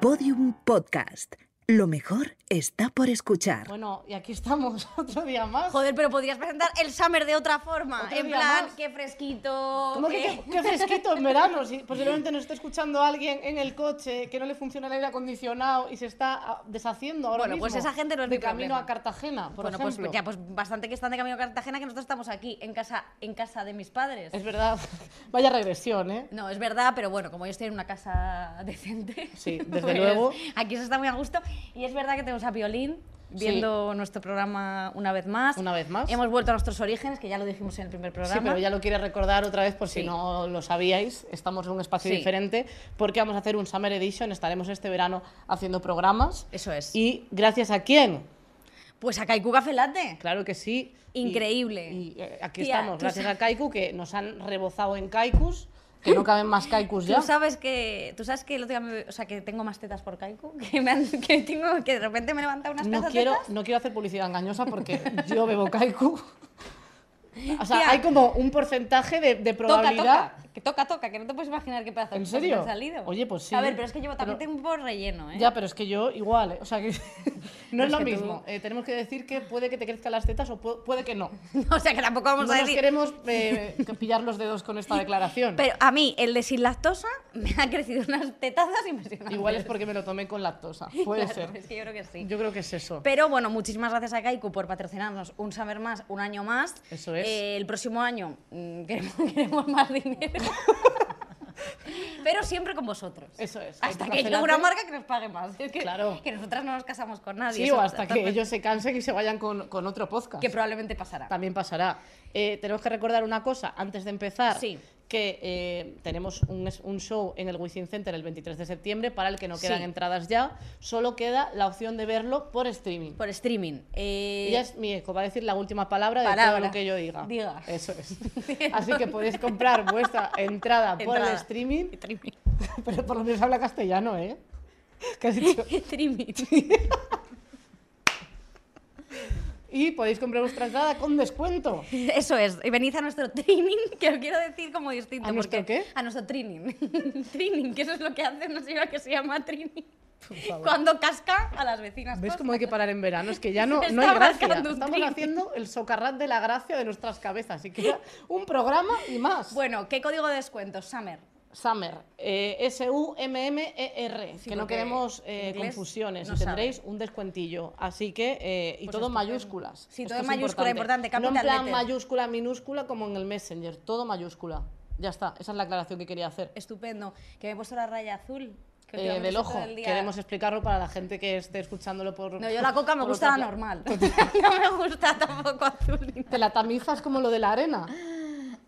Podium Podcast. Lo mejor está por escuchar. Bueno, y aquí estamos otro día más. Joder, pero podrías presentar el Summer de otra forma. Otro en día plan, más. qué fresquito. ¿Cómo que qué, qué fresquito en verano? Si posiblemente nos esté escuchando alguien en el coche que no le funciona el aire acondicionado y se está ah, deshaciendo ahora Bueno, pues esa gente no es de mi camino problema. a Cartagena, por bueno, pues ejemplo. ya, pues bastante que están de camino a Cartagena que nosotros estamos aquí, en casa, en casa de mis padres. Es verdad, vaya regresión, ¿eh? No, es verdad, pero bueno, como yo estoy en una casa decente. Sí, desde pues luego. Aquí se está muy a gusto. Y es verdad que tenemos a Violín viendo nuestro programa una vez más. Una vez más. Hemos vuelto a nuestros orígenes, que ya lo dijimos en el primer programa. Sí, pero ya lo quiere recordar otra vez por si Sí. no lo sabíais. Estamos en un espacio Sí. diferente porque vamos a hacer un Summer Edition. Estaremos este verano haciendo programas. Eso es. ¿Y gracias a quién? Pues a Kaiku Café Latte. Claro que sí. Y- Increíble. Y, eh, aquí Tía, estamos, gracias a Kaiku, que nos han rebozado en Kaikus, que no caben más Kaikus ya. Tú sabes que, tú sabes que el otro día me- o sea, que tengo más tetas por Kaiku, que, me han- que tengo, que de repente me levanta unas No quiero, tetas. no quiero hacer publicidad engañosa porque yo bebo Kaiku. O sea, Tía. hay como un porcentaje de, de Toca, probabilidad. toca, que toca, toca, que no te puedes imaginar qué pedazos ¿En de serio? han salido. Oye, pues sí. A ver, pero es que yo también Pero- tengo un poco relleno, ¿eh? Ya, pero es que yo igual, ¿eh? o sea que no es es lo tú- mismo. Eh, tenemos que decir que puede que te crezcan las tetas o pu- puede que no. o sea, que tampoco vamos no a decir... queremos eh, pillar los dedos con esta declaración. Pero a mí, el de sin lactosa, me han crecido unas tetazas impresionantes. Igual es porque me lo tomé con lactosa. Puede Claro, ser. Es que yo creo que sí. Yo creo que es eso. Pero bueno, muchísimas gracias a Kaiku por patrocinarnos un Summer más, un año más. Eso es. Eh, el próximo año mm, queremos, queremos más dinero. Pero siempre con vosotros. Eso es. Hasta que llegue una marca que nos pague más. Es que, Claro. que nosotras no nos casamos con nadie. Sí, o hasta que ellos se cansen y se vayan con, con otro podcast. Que probablemente pasará. También pasará. Eh, tenemos que recordar una cosa antes de empezar. Sí. Que eh, tenemos un, un show en el Wizzing Center el 23 de septiembre para el que no quedan Sí. entradas ya. Solo queda la opción de verlo por streaming. Por streaming. Eh, Ella es mi eco, va a decir la última palabra de todo Palabra. lo que yo diga. Diga. Eso es. Así que podéis comprar vuestra entrada, por el Entrada. streaming, Streaming. pero por lo menos habla castellano, ¿eh? ¿Qué has dicho? streaming. Y podéis comprar vuestra entrada con descuento. Eso es. Y venid a nuestro training, que lo quiero decir como distinto. ¿A nuestro qué? A nuestro training. training, que eso es lo que hace una señora que se llama training. Cuando casca a las vecinas. ¿Ves cómo hay que parar en verano? Es que ya no, no hay gracia. Estamos haciendo el socarrat de la gracia de nuestras cabezas. Y queda un programa y más. Bueno, ¿qué código de descuento? Summer. Summer, eh, S-U-M-M-E-R, que no queremos eh, confusiones no y sabe. tendréis un descuentillo. Así que, eh, y Pues todo en mayúsculas. Sí, Esto todo en mayúscula, importante, No en plan letter. mayúscula, minúscula como en el Messenger, todo mayúscula. Ya está, esa es la aclaración que quería hacer. Estupendo. Que me he puesto la raya azul. que Eh, del ojo, queremos explicarlo para la gente que esté escuchándolo por. No, yo la coca me gusta la normal. no me gusta tampoco azul. ni Te la tamizas como lo de la arena.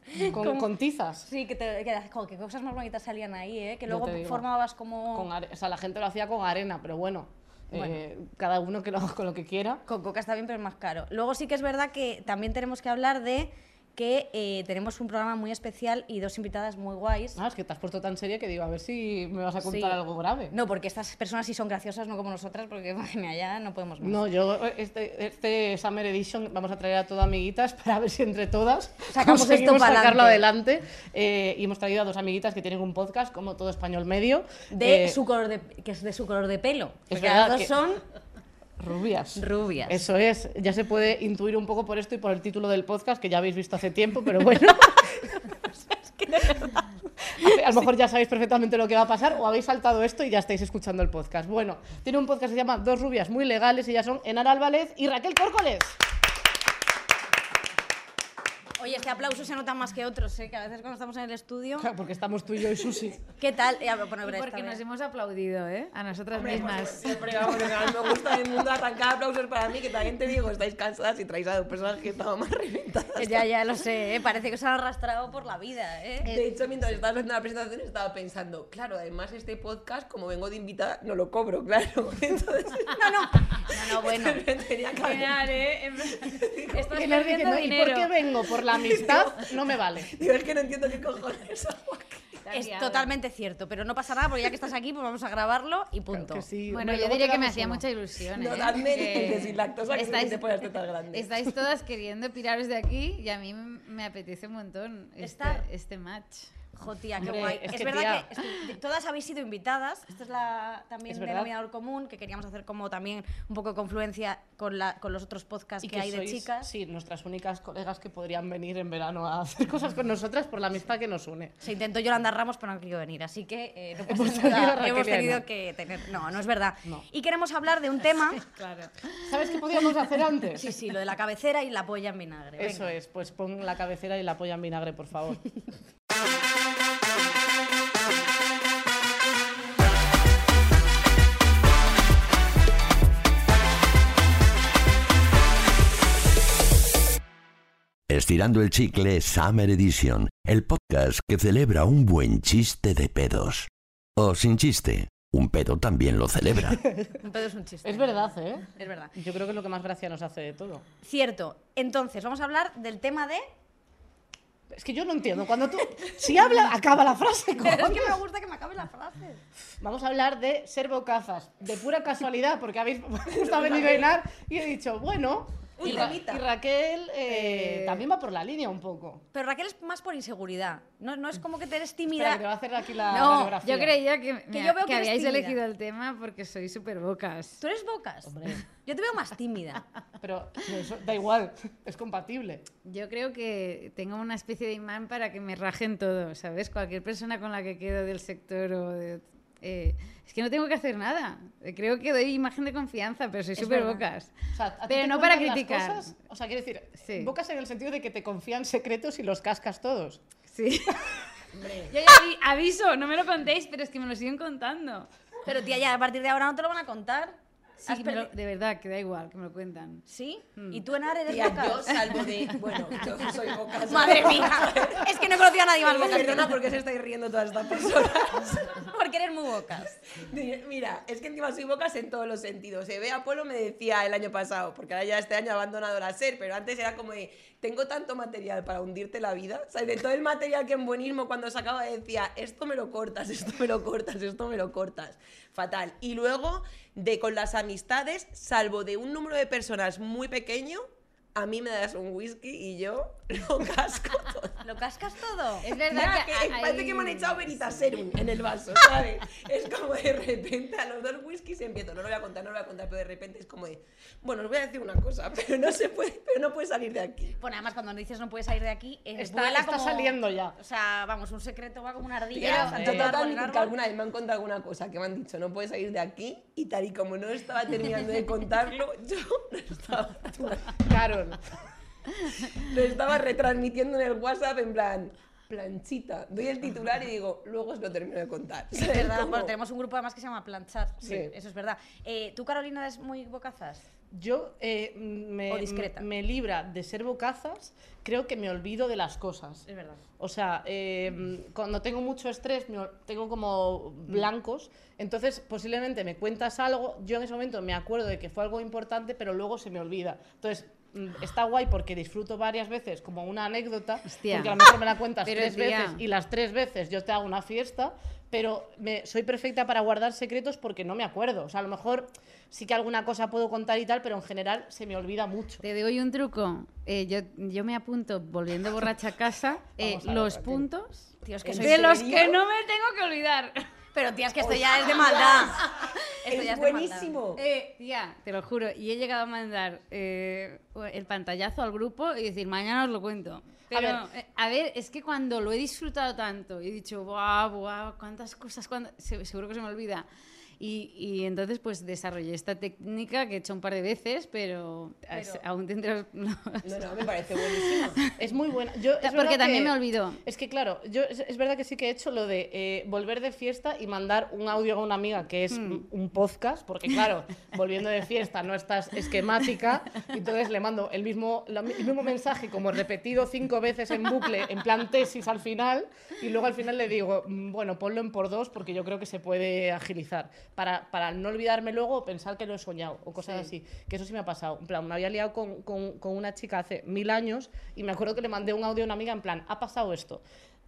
Con, tizas. Sí, que, te, que, jo, cosas más bonitas salían ahí, ¿eh? Que luego formabas como... Con are- o sea, la gente lo hacía con arena, pero bueno, Bueno. eh, cada uno que lo haga con lo que quiera. Con coca está bien, pero es más caro. Luego sí que es verdad que también tenemos que hablar de que eh, tenemos un programa muy especial y dos invitadas muy guays. Ah, es que te has puesto tan seria que digo, a ver si me vas a contar Sí. algo grave. No, porque estas personas sí son graciosas, no como nosotras, porque madre mía, ya no podemos más. No, yo este, este Summer Edition vamos a traer a todas amiguitas para ver si entre todas Sacamos esto pa'lante. sacarlo adelante. Eh, y hemos traído a dos amiguitas que tienen un podcast como Todo Español Medio. De eh, su color de, que es de su color de pelo. Es Porque verdad las dos que- son Rubias. rubias. Eso es, ya se puede intuir un poco por esto y por el título del podcast que ya habéis visto hace tiempo, pero bueno. A- A lo mejor ya sabéis perfectamente lo que va a pasar o habéis saltado esto y ya estáis escuchando el podcast. Bueno, tiene un podcast que se llama Dos rubias muy legales y ellas son Enar Álvarez y Raquel Córcoles. Oye, este aplauso se nota más que otros, ¿eh? que a veces cuando estamos en el estudio... Claro, Porque estamos tú y yo y Susi. ¿Qué tal? Eh, bueno, Y porque nos hemos aplaudido, ¿eh? A nosotras mismas. Siempre, vamos, me gusta del mundo arrancar aplausos para mí, que también te digo, estáis cansadas y traéis a dos personas que estaban más reventadas. Ya, ya lo sé, ¿eh? parece que se han arrastrado por la vida. ¿eh? De hecho, mientras estabas haciendo la presentación estaba pensando, claro, además este podcast, como vengo de invitada, no lo cobro, claro. Entonces, No, no, no, no, bueno. tenía que Genial, ¿eh? Estás perdiendo diciendo, ¿y por dinero. qué vengo? Por la amistad, no me vale. Digo, es que no entiendo qué cojones hago aquí. Estás Es totalmente cierto, pero no pasa nada porque ya que estás aquí, pues vamos a grabarlo y punto. Que sí, Bueno, hombre, yo diría que me hacía uno. mucha ilusión. No, ¿eh? sin lactosa, que estáis, te tetas grandes. estáis todas queriendo piraros de aquí y a mí me apetece un montón este, este match. Jo, tía, qué Hombre, guay. es Es, que, verdad tía. que todas habéis sido invitadas. Esta es la también Es denominador común que queríamos hacer como también un poco de confluencia con, la, con los otros podcasts Y que, hay de chicas. Sí, nuestras únicas colegas que podrían venir en verano a hacer cosas con nosotras por la amistad que nos une. Se intentó Yolanda Ramos, pero no querido venir, así que eh, no Hemos tenido Hemos que tener. No, no es verdad. No. Y queremos hablar de un tema. Claro. ¿Sabes qué podíamos hacer antes? Sí, sí, lo de la cabecera y la polla en vinagre. Eso es, pues pon la cabecera y la polla en vinagre, por favor. Estirando el chicle Summer Edition, el podcast que celebra un buen chiste de pedos. O sin chiste, un pedo también lo celebra. Un pedo es un chiste. Es verdad, ¿eh? Es verdad. Yo creo que es lo que más gracia nos hace de todo. Cierto. Entonces, vamos a hablar del tema de. Es que yo no entiendo. Cuando tú. Si habla, acaba la frase. Pero es que me gusta que me acabe la frase. Vamos a hablar de ser bocazas. De pura casualidad, porque habéis justo venido Enar y he dicho, bueno. Uy, y, Ra- temita. y Raquel eh, Eh, también va por la línea un poco. Pero Raquel es más por inseguridad. No, no es como que te eres Espera, tímida. que te va a hacer aquí la No, radiografía. Yo creía que, Que me- yo veo que que eres habíais tímida. elegido el tema porque soy súper bocas. ¿Tú eres bocas? Hombre. Yo te veo más tímida. Pero eso da igual, es compatible. Yo creo que tengo una especie de imán para que me rajen todo, ¿sabes? Cualquier persona con la que quedo del sector o de... eh, es que no tengo que hacer nada. Eh, Creo que doy imagen de confianza, pero soy súper bocas. O sea, ¿a ti Pero te no para criticar. cosas? O sea, quiero decir, Sí. bocas en el sentido de que te confían secretos y los cascas todos. Sí. Yo ya avi- aviso, no me lo contéis, pero es que me lo siguen contando. Pero tía, ya a partir de ahora no te lo van a contar. Sí, me lo- de verdad, que da igual, que me lo cuentan. ¿Sí? ¿Y tú, Enar, eres Tía, bocas? yo salvo de. Bueno, yo soy bocas. Madre mía. Es que no he conocido a nadie más bocas. Perdona tú. porque se estáis riendo todas estas personas. Porque eres muy bocas. Mira, es que encima soy bocas en todos los sentidos. Se ve Apolo me decía el año pasado, porque ahora ya este año ha abandonado la SER, pero antes era como de, tengo tanto material para hundirte la vida. O sea, de todo el material que en buenismo cuando sacaba decía, esto me lo cortas, esto me lo cortas, esto me lo cortas. Fatal. Y luego, de con las amistades, salvo de un número de personas muy pequeño, a mí me das un whisky y yo lo casco todo. ¿Lo cascas todo? Es verdad Mira, que, que hay- parece que me han echado Veritaserum en el vaso, ¿sabes? Es como de repente a los dos whiskies empiezo, no lo voy a contar, no lo voy a contar, pero de repente es como de, bueno, os voy a decir una cosa, pero no se puede, pero no puede salir de aquí. Bueno, además cuando dices no puedes salir de aquí, eh, Está- está como- saliendo ya. O sea, vamos, un secreto va como una ardilla. Tía, yo total, que alguna vez me han contado alguna cosa que me han dicho, no puedes salir de aquí, y tal y como no estaba terminando de contarlo, yo lo estaba, Lo estaba retransmitiendo en el WhatsApp en plan, planchita, doy el titular y digo, luego os lo termino de contar. Es verdad, bueno, tenemos un grupo además que se llama Planchar. Sí, Sí. eso es verdad. Eh, ¿Tú, Carolina, eres muy bocazas? Yo eh, me, O discreta. me libra de ser bocazas, creo que me olvido de las cosas. Es verdad. O sea, eh, cuando tengo mucho estrés, tengo como blancos, entonces posiblemente me cuentas algo, yo en ese momento me acuerdo de que fue algo importante, pero luego se me olvida. Entonces, está guay porque disfruto varias veces como una anécdota, Hostia. porque a lo mejor me la cuentas Pero, tres tía. veces y las tres veces yo te hago una fiesta, pero me, soy perfecta para guardar secretos porque no me acuerdo. O sea, a lo mejor sí que alguna cosa puedo contar y tal, pero en general se me olvida mucho. Te doy un truco. Eh, yo, yo me apunto volviendo borracha a casa eh, a ver, los Raquel. puntos Tío, es que ¿En soy... de los que no me tengo que olvidar. Pero, tía, es que esto ya es de maldad. Esto Es ya es de maldad. buenísimo. Eh, tía, te lo juro. Y he llegado a mandar eh, el pantallazo al grupo y decir, mañana os lo cuento. Pero, ver. eh, a ver, es que cuando lo he disfrutado tanto y he dicho, guau, guau, cuántas cosas, cuántas-", se- seguro que se me olvida. Y, y entonces, pues desarrollé esta técnica que he hecho un par de veces, pero, as- aún tendré. no, No, no, me parece buenísimo. Es muy buena. Yo, es Porque también que- me olvidó. Es que claro, yo es, es verdad que sí que he hecho lo de eh, volver de fiesta y mandar un audio a una amiga que es Hmm. un podcast, porque claro, volviendo de fiesta no estás esquemática, y entonces le mando el mismo, el mismo mensaje como repetido cinco veces en bucle, en plan tesis al final, y luego al final le digo, "Mm, bueno, ponlo en por dos porque yo creo que se puede agilizar, para, para no olvidarme luego o pensar que lo he soñado o cosas así, que eso sí me ha pasado. En plan, me había liado con, con- con una chica hace mil años y me acuerdo que le mandé un audio a una amiga en plan, ha pasado esto.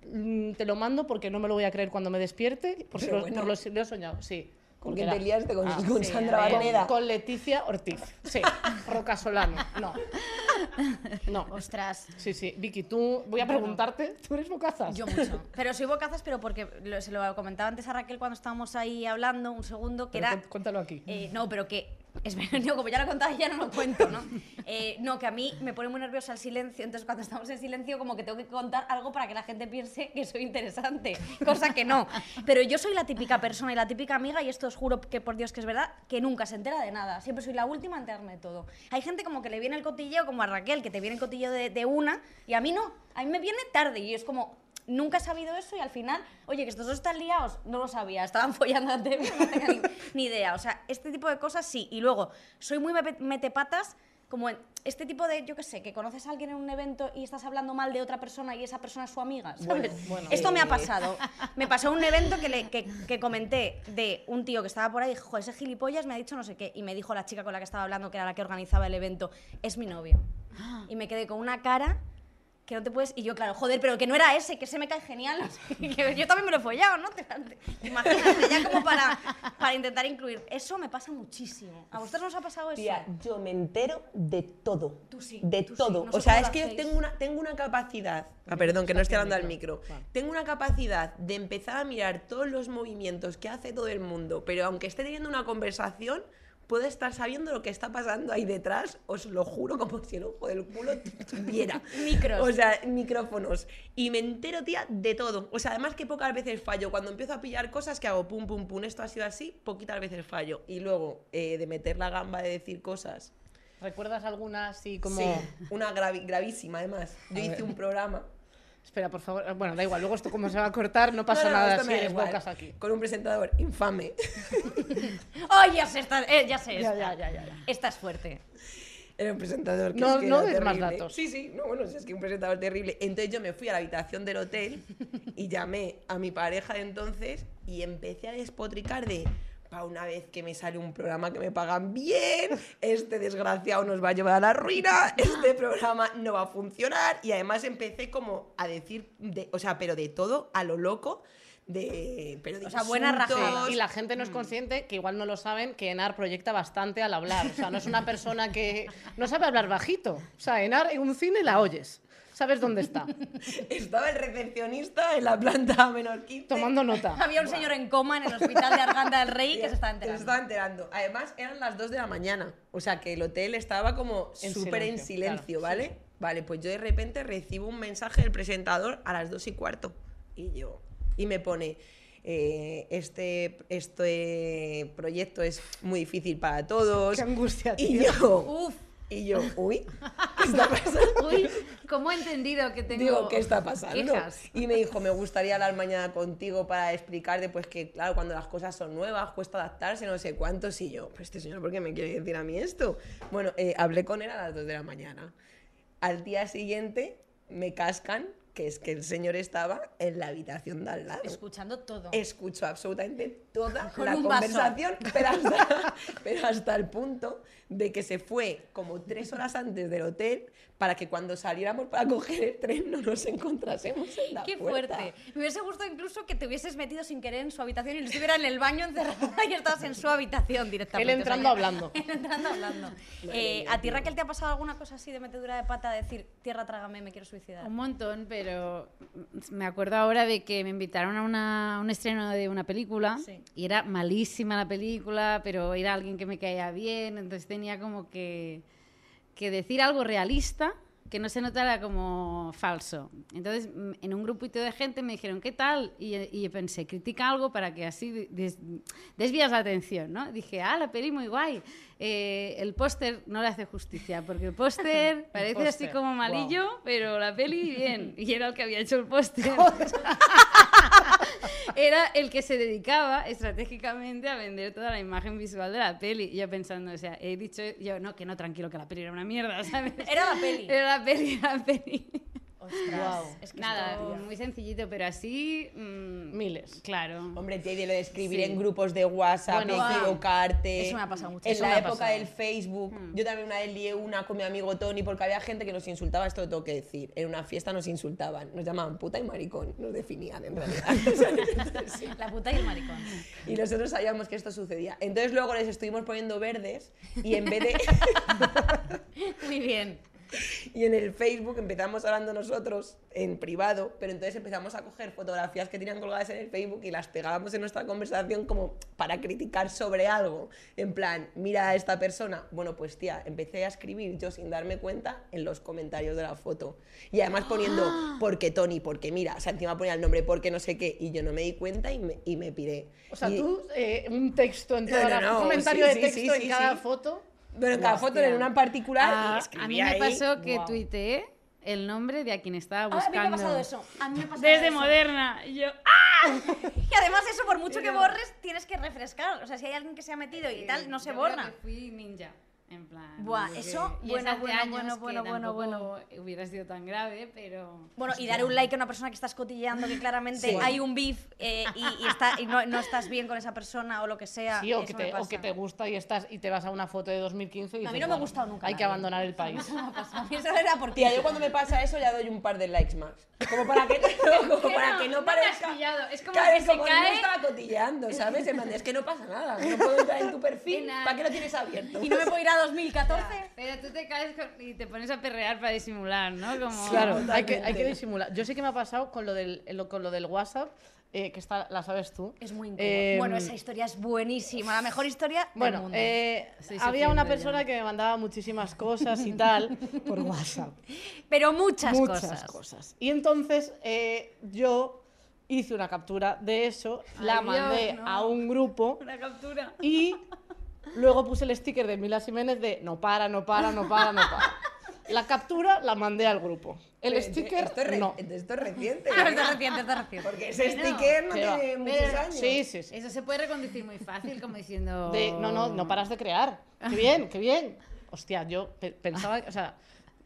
Mm, Te lo mando porque no me lo voy a creer cuando me despierte, porque Pero lo, bueno. por lo, lo he soñado, sí. ¿Con quién te liaste? ¿Con, Ah, con sí, Sandra con- Barneda? Con Leticia Ortiz. Sí, Roca Solano. No. No. Ostras. Sí, sí. Vicky, tú, voy a preguntarte, ¿tú eres bocazas? Yo mucho. Pero soy bocazas, pero porque lo- se lo comentaba antes a Raquel cuando estábamos ahí hablando un segundo, que Pero era... cu- Cuéntalo aquí. Eh, no, pero que. Es verdad, como ya lo he contado, ya no lo cuento, ¿no? Eh, no, que a mí me pone muy nerviosa el silencio, entonces cuando estamos en silencio, como que tengo que contar algo para que la gente piense que soy interesante, cosa que no. Pero yo soy la típica persona y la típica amiga, y esto os juro que por Dios que es verdad, que nunca se entera de nada. Siempre soy la última a enterarme de todo. Hay gente como que le viene el cotilleo, como a Raquel, que te viene el cotilleo de, de una, y a mí no. A mí me viene tarde, y es como. Nunca he sabido eso y al final, oye, que estos dos están liados, no lo sabía, estaban follando antes no tenía ni, ni idea. O sea, este tipo de cosas sí. Y luego, soy muy metepatas, como en este tipo de, yo qué sé, que conoces a alguien en un evento y estás hablando mal de otra persona y esa persona es su amiga, ¿sabes? bueno. Esto me ha pasado. Me pasó un evento que, le, que, que comenté de un tío que estaba por ahí, dijo, ese gilipollas me ha dicho no sé qué, y me dijo la chica con la que estaba hablando, que era la que organizaba el evento, es mi novio. Y me quedé con una cara que no te puedes... Y yo, claro, joder, pero que no era ese, que se me cae genial. que yo también me lo he follado, ¿no? Te, te- imagínate, ya como para, para intentar incluir. Eso me pasa muchísimo. ¿A vosotros no os ha pasado eso? Tía, yo me entero de todo. Tú sí, De tú todo. O sea, es que yo tengo una, tengo una capacidad. Ah, perdón, que no estoy hablando al micro. Tengo una capacidad de empezar a mirar todos los movimientos que hace todo el mundo, pero aunque esté teniendo una conversación, puedo estar sabiendo lo que está pasando ahí detrás, os lo juro, como si el ojo del culo tuviera. Micros. O sea, micrófonos. Y me entero, tía, de todo. O sea, además que pocas veces fallo. Cuando empiezo a pillar cosas que hago pum, pum, pum, esto ha sido así, poquitas veces fallo. Y luego, eh, de meter la gamba de decir cosas. ¿Recuerdas alguna así como.? Sí, una gravi- gravísima además. Yo hice un programa. Espera, por favor. Bueno, da igual, luego esto como se va a cortar, no pasa No, no, nada si eres bocas aquí. Con un presentador infame. ¡Ay, ya sé! Esta, eh, ya sé Ya, esta. ya, ya. Esta es fuerte. Era un presentador que No- es que no des más datos. Sí, sí, no, bueno, si es que un presentador terrible. Entonces yo me fui a la habitación del hotel y llamé a mi pareja de entonces y empecé a despotricar de para una vez que me sale un programa que me pagan bien, este desgraciado nos va a llevar a la ruina, este programa no va a funcionar y además empecé como a decir, de, o sea, pero de todo a lo loco, de, pero de O sea, buena rajada. Y la gente Mm. no es consciente, que igual no lo saben, que Enar proyecta bastante al hablar. O sea, no es una persona que no sabe hablar bajito. O sea, Enar en un cine la oyes. Sabes dónde está. Estaba el recepcionista en la planta menos 15. Tomando nota. Había un señor en coma en el hospital de Arganda del Rey que se estaba Se enterando. estaba enterando. Además, eran las 2 de la mañana. O sea, que el hotel estaba como súper en silencio, claro, ¿vale? Vale, pues yo de repente recibo un mensaje del presentador a las 2 y cuarto. Y yo. Y me pone. eh, este, este proyecto es muy difícil para todos. Qué angustia, Y yo. Uf, Y yo, uy, ¿qué está pasando? Uy, ¿cómo he entendido que tengo Digo, ¿qué está pasando? Y me dijo, me gustaría hablar mañana contigo para explicarte, pues que, claro, cuando las cosas son nuevas, cuesta adaptarse, no sé cuántos. Y yo, pues este señor, ¿por qué me quiere decir a mí esto? Bueno, eh, hablé con él a las 2 de la mañana. Al día siguiente me cascan que es que el señor estaba en la habitación de al lado. escuchando todo. Escuchó absolutamente toda Con la conversación, pero hasta, pero hasta el punto de que se fue como tres horas antes del hotel para que cuando saliéramos para coger el tren no nos encontrásemos en la Qué puerta. fuerte. Me hubiese gustado incluso que te hubieses metido sin querer en su habitación y estuviera en el baño encerrado y estabas en su habitación directamente. Él entrando hablando. Él entrando hablando. Eh, ¿A ti, Raquel, te ha pasado alguna cosa así de metedura de pata, de decir, tierra, trágame, me quiero suicidar? Un montón, pero me acuerdo ahora de que me invitaron a, una- a un estreno de una película Sí. Y era malísima la película, pero era alguien que me caía bien, entonces tenía como que, que decir algo realista que no se notara como falso. Entonces, en un grupito de gente me dijeron, ¿qué tal? Y, y pensé, critica algo para que así des- desvías la atención, ¿no? Dije, ah, la peli muy guay. Eh, el póster no le hace justicia, porque el póster parece así como malillo, pero la peli bien. Y era el que había hecho el póster. era el que se dedicaba estratégicamente a vender toda la imagen visual de la peli. Y yo pensando, o sea, he dicho yo, no, que no, tranquilo, que la peli era una mierda, ¿sabes? Era la peli. Era la peli, era la peli. Ostras, Guau. es que Nada, muy sencillito, pero así... mm, Miles. Claro. Hombre, y de lo de escribir Sí. en grupos de WhatsApp, Bueno, sí. equivocarte. Eso me ha pasado mucho, En eso la época pasado. del Facebook, yo también una vez lié una con mi amigo Tony porque había gente que nos insultaba, esto lo tengo que decir. En una fiesta nos insultaban, nos llamaban puta y maricón, nos definían en realidad. La puta y el maricón. Y nosotros sabíamos que esto sucedía. Entonces luego les estuvimos poniendo verdes y en vez de... Muy bien. Y en el Facebook empezamos hablando nosotros en privado, pero entonces empezamos a coger fotografías que tenían colgadas en el Facebook y las pegábamos en nuestra conversación como para criticar sobre algo. En plan, mira a esta persona. Bueno, pues tía, empecé a escribir yo sin darme cuenta en los comentarios de la foto. Y además poniendo, porque Tony, porque mira, o sea, encima ponía el nombre, porque no sé qué. Y yo no me di cuenta y me, y me piré. O sea, Y- tú, eh, un texto en No, no, un comentario sí, de texto sí, en sí, cada sí. foto. Bueno, en cada foto en una en particular y Ah, a mí me ahí. pasó que Guau. tuiteé el nombre de a quien estaba Ah, a mí buscando. me ha pasado eso. A mí me ha pasado Desde eso. Moderna. Y yo, ¡ah! Y además eso, por mucho que borres, tienes que refrescar. O sea, si hay alguien que se ha metido y tal, no se borra. que fui ninja. En plan. Buah, desde- eso, y es bueno, hace bueno, años bueno, que bueno, bueno, hubiera sido tan grave, pero. Bueno, y dar un like a una persona que estás cotilleando, que claramente Sí. hay un beef eh, y, y está, y no, no estás bien con esa persona o lo que sea. Sí, o eso que, me te, o que te gusta y estás y te vas a una foto de 2015 y A mí dices, no me ha "Bueno, gustado nunca Hay que nadie". abandonar el país. Eso era por Tía, yo cuando me pasa eso ya doy un par de likes más. Como para que, como Que para no, que no no parezca. Es como Claro, que se como que no cae- estaba cotilleando, ¿sabes? Es que no pasa nada. No puedo entrar en tu perfil. ¿Para qué lo tienes abierto? Y no me puedo ir a 2014. Pero tú te caes con- y te pones a perrear para disimular, ¿no? Como... Claro, hay que, hay que disimular. Yo sé que me ha pasado con lo del, lo- con lo del WhatsApp, eh, que está, la sabes tú. Es muy incómodo. Eh, bueno, esa historia es buenísima. La mejor historia del Bueno, mundo. eh, había una persona ya. que me mandaba muchísimas cosas y tal por WhatsApp. Pero muchas, Muchas cosas. cosas. Y entonces eh, yo hice una captura de eso, la mandé Dios, no. a un grupo Una captura. y luego puse el sticker de Mila Jiménez de no para, no para, no para, no para. La captura la mandé al grupo. El Pero, sticker, esto es, re- no. esto es reciente. Esto es reciente, esto es reciente. Porque ese sticker no ¿Qué va? tiene muchos Pero- años. Sí, sí, sí. Eso se puede reconducir muy fácil, como diciendo. De, no, no, no paras de crear. Qué bien, qué bien. Hostia, yo pe- pensaba, o sea,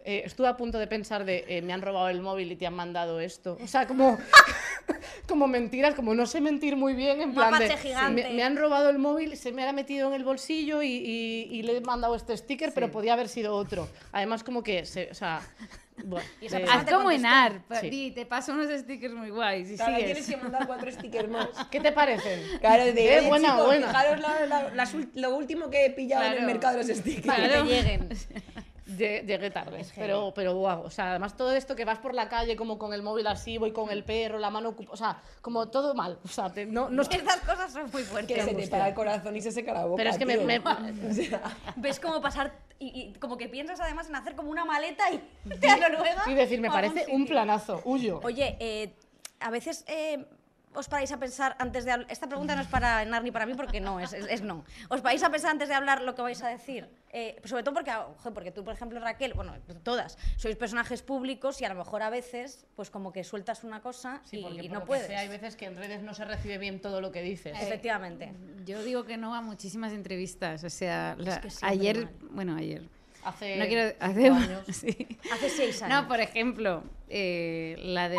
eh, estuve a punto de pensar de eh, me han robado el móvil y te han mandado esto. O sea, como, como mentiras, como no sé mentir muy bien, en Un plan de. Me, me han robado el móvil, se me ha metido en el bolsillo y, y- y le he mandado este sticker, pero podía haber sido otro. Además, como que, se, o sea, bueno, Y esa Haz como en. AR. Sí. di, te paso unos stickers muy guays. Y Claro, sigues. tienes que mandar cuatro stickers más. ¿Qué te parecen? Claro, de Eh, "Oye, buena, chicos, buena. fijaros la- la- ul- lo último que he pillado en el Claro. mercado de los stickers. Para que te lleguen. Lle- Llegué tarde, pero, pero guau. O sea, además todo esto que vas por la calle como con el móvil así, voy con el perro, la mano ocup- o sea, como todo mal. O sea, te- no, no Estas cosas son muy Que fuertes. se te para el corazón y se seca la boca. Pero es que me- Ves cómo pasar y, y como que piensas además en hacer como una maleta y a Noruega. Y decir, me o a algún parece un planazo, huyo. Oye, eh, a veces eh, os paráis a pensar antes de hablar. Esta pregunta no es para Enar ni para mí porque no, es, es- es no. ¿Os paráis a pensar antes de hablar lo que vais a decir? Eh, sobre todo porque, ojo, porque tú, por ejemplo, Raquel, bueno, todas, sois personajes públicos y a lo mejor a veces, pues como que sueltas una cosa Sí, y, porque y por no lo que puedes. sea, hay veces que en redes no se recibe bien todo lo que dices. Efectivamente. Yo digo que no a muchísimas entrevistas. O sea, la- que siempre ayer. mal. Bueno, ayer. Hace No quiero. Hace años. sí. Hace seis años. No, por ejemplo, eh, la de.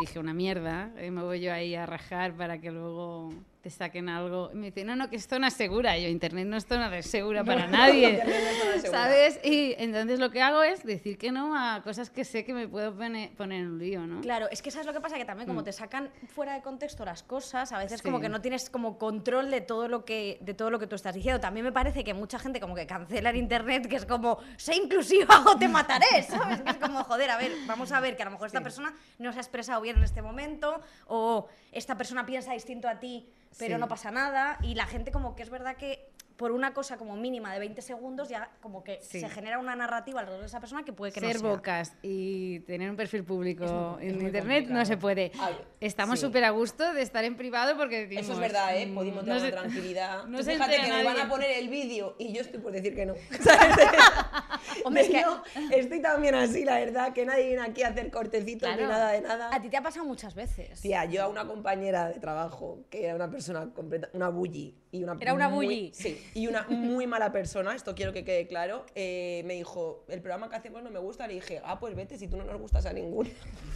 Dije una mierda, me voy yo ahí a rajar para que luego te saquen algo. Y me dice, no, no, que es zona segura. Y yo, Internet no es zona de segura para nadie. No zona segura. ¿Sabes? Y entonces lo que hago es decir que no a cosas que sé que me puedo pone- poner en un lío, ¿no? Claro, es que sabes lo que pasa, que también como te sacan fuera de contexto las cosas, a veces Sí. como que no tienes como control de todo lo que de todo lo que tú estás diciendo. También me parece que mucha gente como que cancela el internet, que es como sé inclusiva o te mataré, ¿sabes? Que es como joder, a ver, vamos a ver que a lo mejor esta persona no se ha expresado bien en este momento o esta persona piensa distinto a ti, pero Sí. no pasa nada y la gente como que es verdad que por una cosa como mínima de 20 segundos ya como que Sí. se genera una narrativa alrededor de esa persona que puede que Ser no sea. bocas y tener un perfil público es en muy internet no se puede. Ay, Estamos sí. súper a gusto de estar en privado porque decimos, Eso es verdad, ¿eh? mm, Podemos no tener se- tranquilidad. no Tú se fíjate que me van nadie. a poner el vídeo y yo estoy por decir que no. Hombre, es que Yo estoy también así, la verdad, que nadie viene aquí a hacer cortecitos ni Claro. nada de nada. A ti te ha pasado muchas veces. Tía, yo a una compañera de trabajo que era una persona completa, una bully y una Era una muy- bully. sí, y una muy mala persona, esto quiero que quede claro, eh, me dijo, el programa que hacemos no me gusta, le dije, ah, pues vete, si tú no nos gustas a ninguno.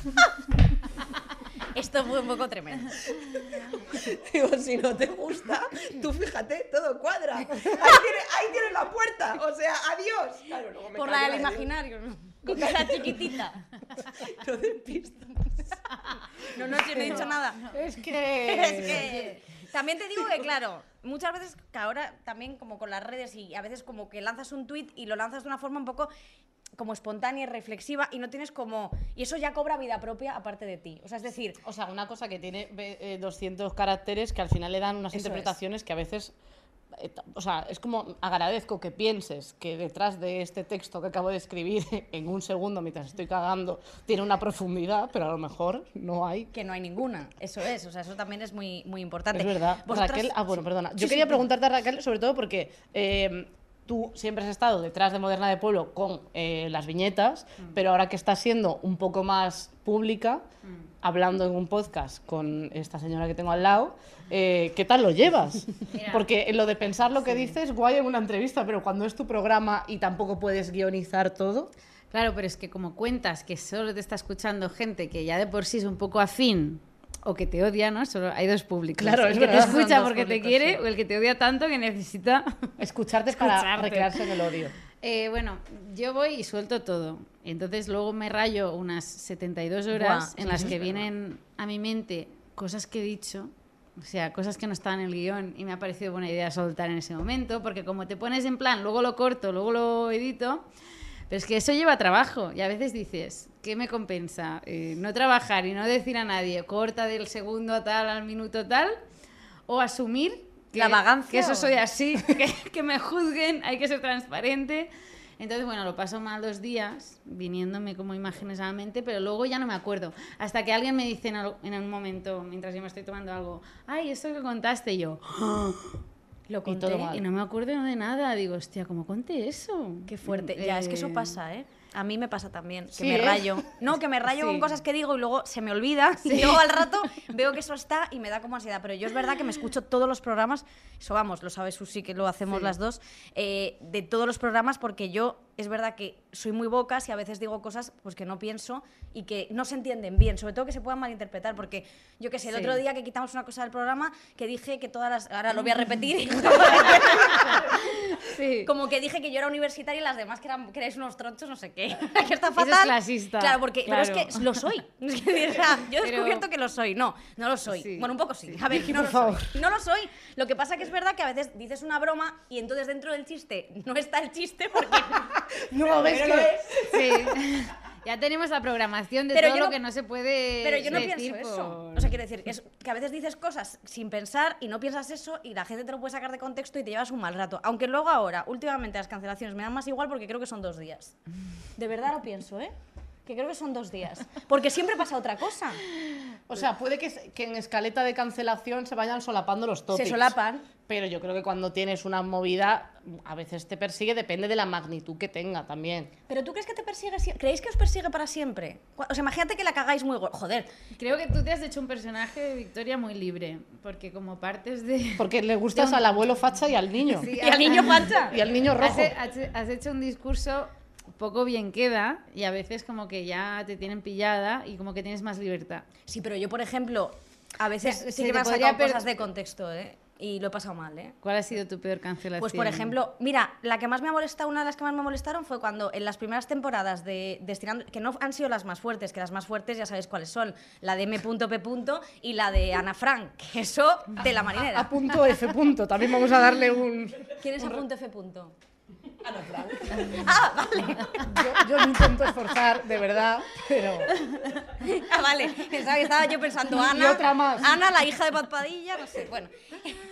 Esto fue un poco tremendo. Digo, si no te gusta, tú fíjate, todo cuadra. Ahí tienes, ahí tienes la puerta, o sea, adiós. Claro, luego me Por la del de- imaginario, ¿no? Con cara chiquitita. No despistas. No, no, yo no he dicho nada. Es que... Es que también te digo que, claro, muchas veces que ahora también como con las redes y a veces como que lanzas un tweet y lo lanzas de una forma un poco como espontánea y reflexiva y no tienes como... Y eso ya cobra vida propia aparte de ti. O sea, es decir, O sea, una cosa que tiene eh, 200 caracteres que al final le dan unas Eso es. interpretaciones que a veces. Eh, O sea, es como agradezco que pienses que detrás de este texto que acabo de escribir en un segundo mientras estoy cagando tiene una profundidad, pero a lo mejor no hay. que no hay ninguna. Eso es, o sea, eso también es muy, muy importante. Es verdad. Raquel, ah, bueno, perdona. Yo sí, quería sí. preguntarte a Raquel, sobre todo porque eh, tú siempre has estado detrás de Moderna de Pueblo con eh, las viñetas, Mm. pero ahora que estás siendo un poco más pública, hablando en un podcast con esta señora que tengo al lado, eh, ¿qué tal lo llevas? Mira. Porque lo de pensar lo que dices, guay en una entrevista, pero cuando es tu programa y tampoco puedes guionizar todo. Claro, pero es que como cuentas que solo te está escuchando gente que ya de por sí es un poco afín o que te odia, ¿no? Solo hay dos públicos. Claro, el es que verdad, te escucha porque te públicos, quiere sí. o el que te odia tanto que necesita Escucharte, para Escucharte. recrearse en el odio. Eh, bueno, yo voy y suelto todo. Entonces luego me rayo unas 72 horas Buah, en las que vienen a mi mente cosas que he dicho, o sea, cosas que no estaban en el guion y me ha parecido buena idea soltar en ese momento, porque como te pones en plan, luego lo corto, luego lo edito, pero es que eso lleva trabajo y a veces dices, ¿qué me compensa? Eh, no trabajar y no decir a nadie, corta del segundo tal al minuto tal, o asumir que, La vagancia que eso soy así, que, que me juzguen, hay que ser transparente. Entonces, bueno, lo paso mal dos días, viniéndome como imágenes a la mente, pero luego ya no me acuerdo. Hasta que alguien me dice en, al- en un momento, mientras yo me estoy tomando algo, ay, esto que contaste, y yo, Lo Y conté. todo mal. y no me acuerdo de nada. Digo, hostia, ¿cómo conté eso? Qué fuerte. Ya, es que eso Eh, pasa, ¿eh? A mí me pasa también, que Sí, me ¿eh? rayo. No, que me rayo Sí. con cosas que digo y luego se me olvida. Y luego al rato veo que eso está y me da como ansiedad. Pero yo es verdad que me escucho todos los programas. Eso vamos, lo sabes Susi, que lo hacemos las dos. eh, de todos los programas porque yo es verdad que soy muy bocas y a veces digo cosas pues, que no pienso y que no se entienden bien. Sobre todo que se puedan malinterpretar. Porque yo que sé, el Sí. otro día que quitamos una cosa del programa que dije que todas las... Ahora lo voy a repetir. Sí. Como que dije que yo era universitaria y las demás que, eran, que erais unos tronchos, no sé qué. que está es fatal. clasista, Claro, porque pero es claro. que lo soy. Es que, o sea, yo he Pero- descubierto que lo soy. No, no lo soy. Sí. Bueno, un poco sí. A ver, no Por lo favor. soy. No lo soy. Lo que pasa que es verdad que a veces dices una broma y entonces dentro del chiste no está el chiste porque... No, ves que... lo es. Sí. ya tenemos la programación de Pero todo yo lo no- que no se puede Pero yo no decir pienso eso. por- O sea, quiero decir, es que a veces dices cosas sin pensar y no piensas eso y la gente te lo puede sacar de contexto y te llevas un mal rato. Aunque luego ahora, últimamente las cancelaciones me dan más igual porque creo que son dos días. De verdad lo pienso, ¿eh? Que creo que son dos días. Porque siempre pasa otra cosa. O sea, puede que, que en escaleta de cancelación se vayan solapando los topics. Se solapan. Pero yo creo que cuando tienes una movida, a veces te persigue, depende de la magnitud que tenga también. Pero tú crees que te persigue siempre. ¿Creéis que os persigue para siempre? O sea, imagínate que la cagáis muy. Joder. Creo que tú te has hecho un personaje de Victoria muy libre, porque como partes de... Porque le gustas al abuelo facha y al niño. Sí, ¿Y al niño pancha? Y al niño rojo. has- has hecho un discurso poco bien queda y a veces como que ya te tienen pillada y como que tienes más libertad. Sí, pero yo, por ejemplo, a veces Se- sí se que me han sacado per- cosas de contexto, ¿eh? Y lo he pasado mal, ¿eh? ¿Cuál ha sido tu peor cancelación? Pues por ejemplo, mira, la que más me ha molestado, una de las que más me molestaron fue cuando en las primeras temporadas de Destinando, que no han sido las más fuertes, que las más fuertes ya sabéis cuáles son, la de M.P. y la de Ana Frank, que eso de la marinera. A punto F punto. También vamos a darle un... ¿Quién es a punto F. punto? Ana Frank. Ah, vale. Yo, yo me intento esforzar, de verdad, pero... Ah, vale. Pensaba que estaba yo pensando Y Ana. otra más. Ana, la hija de Paz Padilla, no sé. Bueno,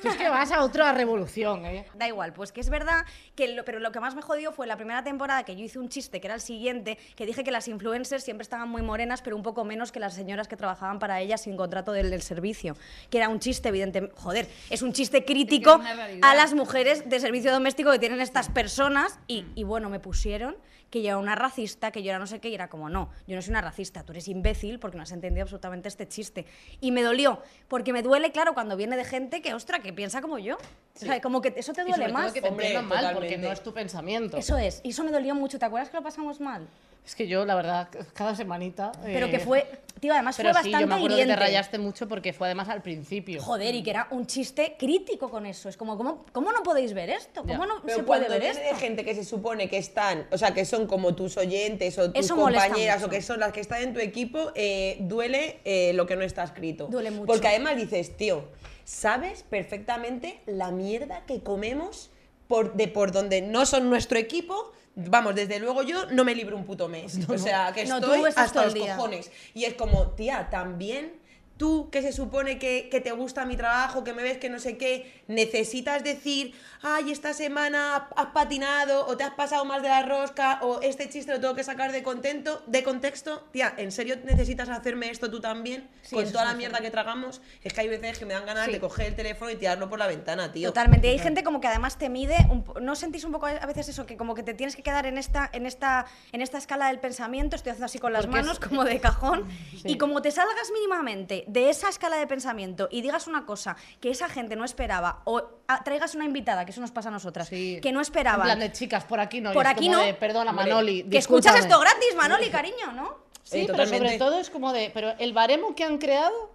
Tú es que vas a otra revolución, ¿eh? Da igual, pues que es verdad que lo, pero lo que más me jodió fue la primera temporada que yo hice un chiste que era el siguiente, que dije que las influencers siempre estaban muy morenas, pero un poco menos que las señoras que trabajaban para ellas sin contrato del, del servicio, que era un chiste evidentemente, joder, es un chiste crítico a las mujeres de servicio doméstico que tienen estas personas y, y bueno, me pusieron que yo era una racista, que yo era no sé qué, y era como, no, yo no soy una racista, tú eres imbécil porque no has entendido absolutamente este chiste. Y me dolió, porque me duele, claro, cuando viene de gente que, ostra, que piensa como yo. O sea, como que eso te Y duele sobre todo más. que te Hombre, mal, porque no es tu pensamiento. Eso es, y eso me dolió mucho. ¿Te acuerdas que lo pasamos mal? Es que yo, la verdad, cada semanita... Pero eh, que fue, tío, además Pero fue sí, bastante yo me acuerdo que hiriente. te rayaste mucho porque fue además al principio. Joder, y que era un chiste crítico con eso. Es como, ¿cómo, cómo no podéis ver esto? ¿Cómo Ya. no Pero se puede cuando ver esto? de gente que se supone que están, o sea, que son como tus oyentes o tus Eso compañeras o que son las que están en tu equipo, eh, duele eh, lo que no está escrito. Duele mucho. Porque además dices, tío, sabes perfectamente la mierda que comemos por, de por donde no son nuestro equipo. Vamos, desde luego yo no me libro un puto mes. O sea, que No, estoy hasta los día. cojones. Y es como, tía, también tú que se supone que, que te gusta mi trabajo, que me ves que no sé qué, necesitas decir, ay, esta semana has patinado o te has pasado más de la rosca o este chiste lo tengo que sacar de contento, de contexto. Tía, ¿en serio necesitas hacerme esto tú también? Sí, Con toda la mierda que tragamos, es que hay veces que me dan ganas Sí. de coger el teléfono y tirarlo por la ventana, tío. Totalmente. Y hay gente como que además te mide. un ¿No sentís un poco a veces eso? Que como que te tienes que quedar en esta, en esta, en esta escala del pensamiento. Estoy haciendo así con las Porque es- manos, como de cajón. Sí. Y como te salgas mínimamente de esa escala de pensamiento y digas una cosa que esa gente no esperaba, o ah, traigas una invitada, que eso nos pasa a nosotras, Sí. que no En esperaban. plan de chicas, por aquí no. Por aquí no. de, Perdona, Manoli. que escuchas discúlpame". esto gratis, Manoli, cariño, ¿no? Sí, Eh, pero sobre todo es como de, pero el baremo que han creado,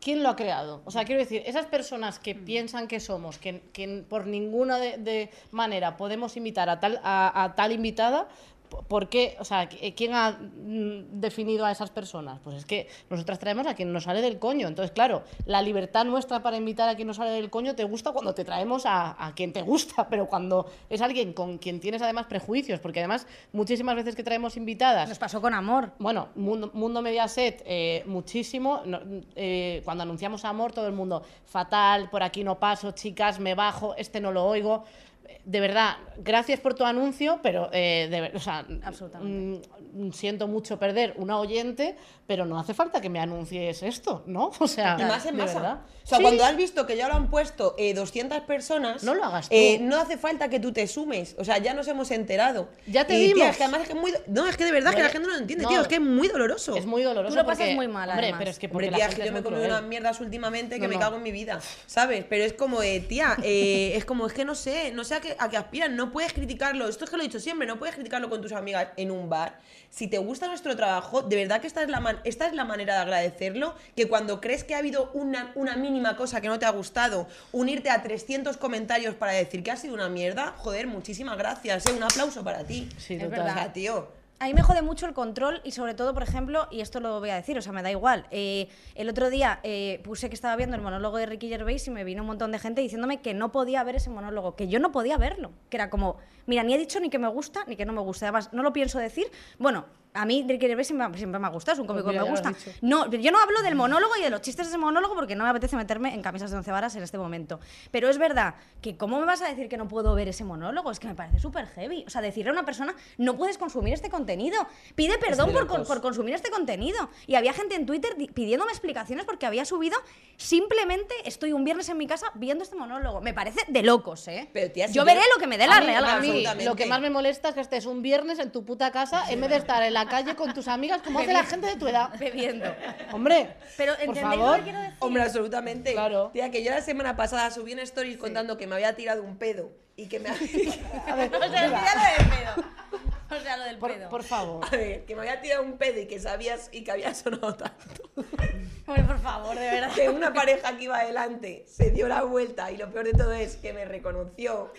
¿quién lo ha creado? O sea, quiero decir, esas personas que piensan que somos, que, que por ninguna de, de manera podemos invitar a tal, a, a tal invitada, ¿por qué? O sea, ¿quién ha mm, definido a esas personas? Pues es que nosotras traemos a quien nos sale del coño. Entonces, claro, la libertad nuestra para invitar a quien nos sale del coño te gusta cuando te traemos a, a quien te gusta, pero cuando es alguien con quien tienes además prejuicios, porque además muchísimas veces que traemos invitadas Nos pasó con amor. bueno, Mundo, Mundo Mediaset, eh, muchísimo. No, eh, cuando anunciamos amor, todo el mundo, fatal, por aquí no paso, chicas, me bajo, este no lo oigo. Eh, De verdad, gracias por tu anuncio, pero eh, de o sea, Absolutamente. mm, siento mucho perder una oyente, pero no hace falta que me anuncies esto, ¿no? O sea, Y más en de masa. verdad. O sea, Sí, cuando has visto que ya lo han puesto eh, 200 personas, No lo hagas tú. eh, no hace falta que tú te sumes. O sea, ya nos hemos enterado. Ya te vimos. es que además es que es muy. No, es que de verdad que Hombre, la gente no lo entiende, no. tío. Es que es muy doloroso. es muy doloroso. Tú lo pasas porque- muy mal, Hombre, además. pero es que Hombre, porque tía, la es que gente yo me he comido unas mierdas últimamente que No, me no. cago en mi vida, ¿sabes? Pero es como, eh, tía, eh, es como, es que no sé, no sé a qué aspiran, no puedes criticarlo, esto es que lo he dicho siempre, no puedes criticarlo con tus amigas en un bar. Si te gusta nuestro trabajo, de verdad que esta es la, man- esta es la manera de agradecerlo, que cuando crees que ha habido una, una mínima cosa que no te ha gustado, unirte a 300 comentarios para decir que ha sido una mierda, joder, muchísimas gracias, ¿eh? un aplauso para ti. Sí, Es total. verdad. O sea, tío. A mí me jode mucho el control y sobre todo, por ejemplo, y esto lo voy a decir, o sea, me da igual. eh, el otro día eh, puse que estaba viendo el monólogo de Ricky Gervais y me vino un montón de gente diciéndome que no podía ver ese monólogo, que yo no podía verlo, que era como, mira, ni he dicho ni que me gusta ni que no me gusta. Además, no lo pienso decir. Bueno, a mí Ricky Gervais siempre, me- siempre me ha gustado, es un cómico Pues que mira, me gusta. No, yo no hablo del monólogo y de los chistes de ese monólogo porque no me apetece meterme en camisas de once varas en este momento. Pero es verdad que ¿cómo me vas a decir que no puedo ver ese monólogo? Es que me parece súper heavy. O sea, decirle a una persona, no puedes consumir este contenido. Pide perdón por, con- locos. por consumir este contenido. Y había gente en Twitter di- pidiéndome explicaciones porque había subido, simplemente estoy un viernes en mi casa viendo este monólogo. Me parece de locos, ¿eh? Pero, tía, si yo veré lo que me dé la A mí- real a gana. mí Absolutamente. lo que más me molesta es que estés un viernes en tu puta casa en vez de estar en la calle con tus amigas como hace la gente de tu edad. Bebiendo. Hombre, Pero por ¿entendéis lo favor. que quiero decir? Hombre, absolutamente. Claro. Tía, que yo la semana pasada subí en stories contando que me había tirado un pedo y que me había... A ver, O sea, venga, olvida lo del pedo. O sea, lo del por, pedo. por favor. A ver, que me había tirado un pedo y que sabías y que había sonado tanto. Hombre, por favor, de verdad. Que una pareja que iba adelante se dio la vuelta y lo peor de todo es que me reconoció.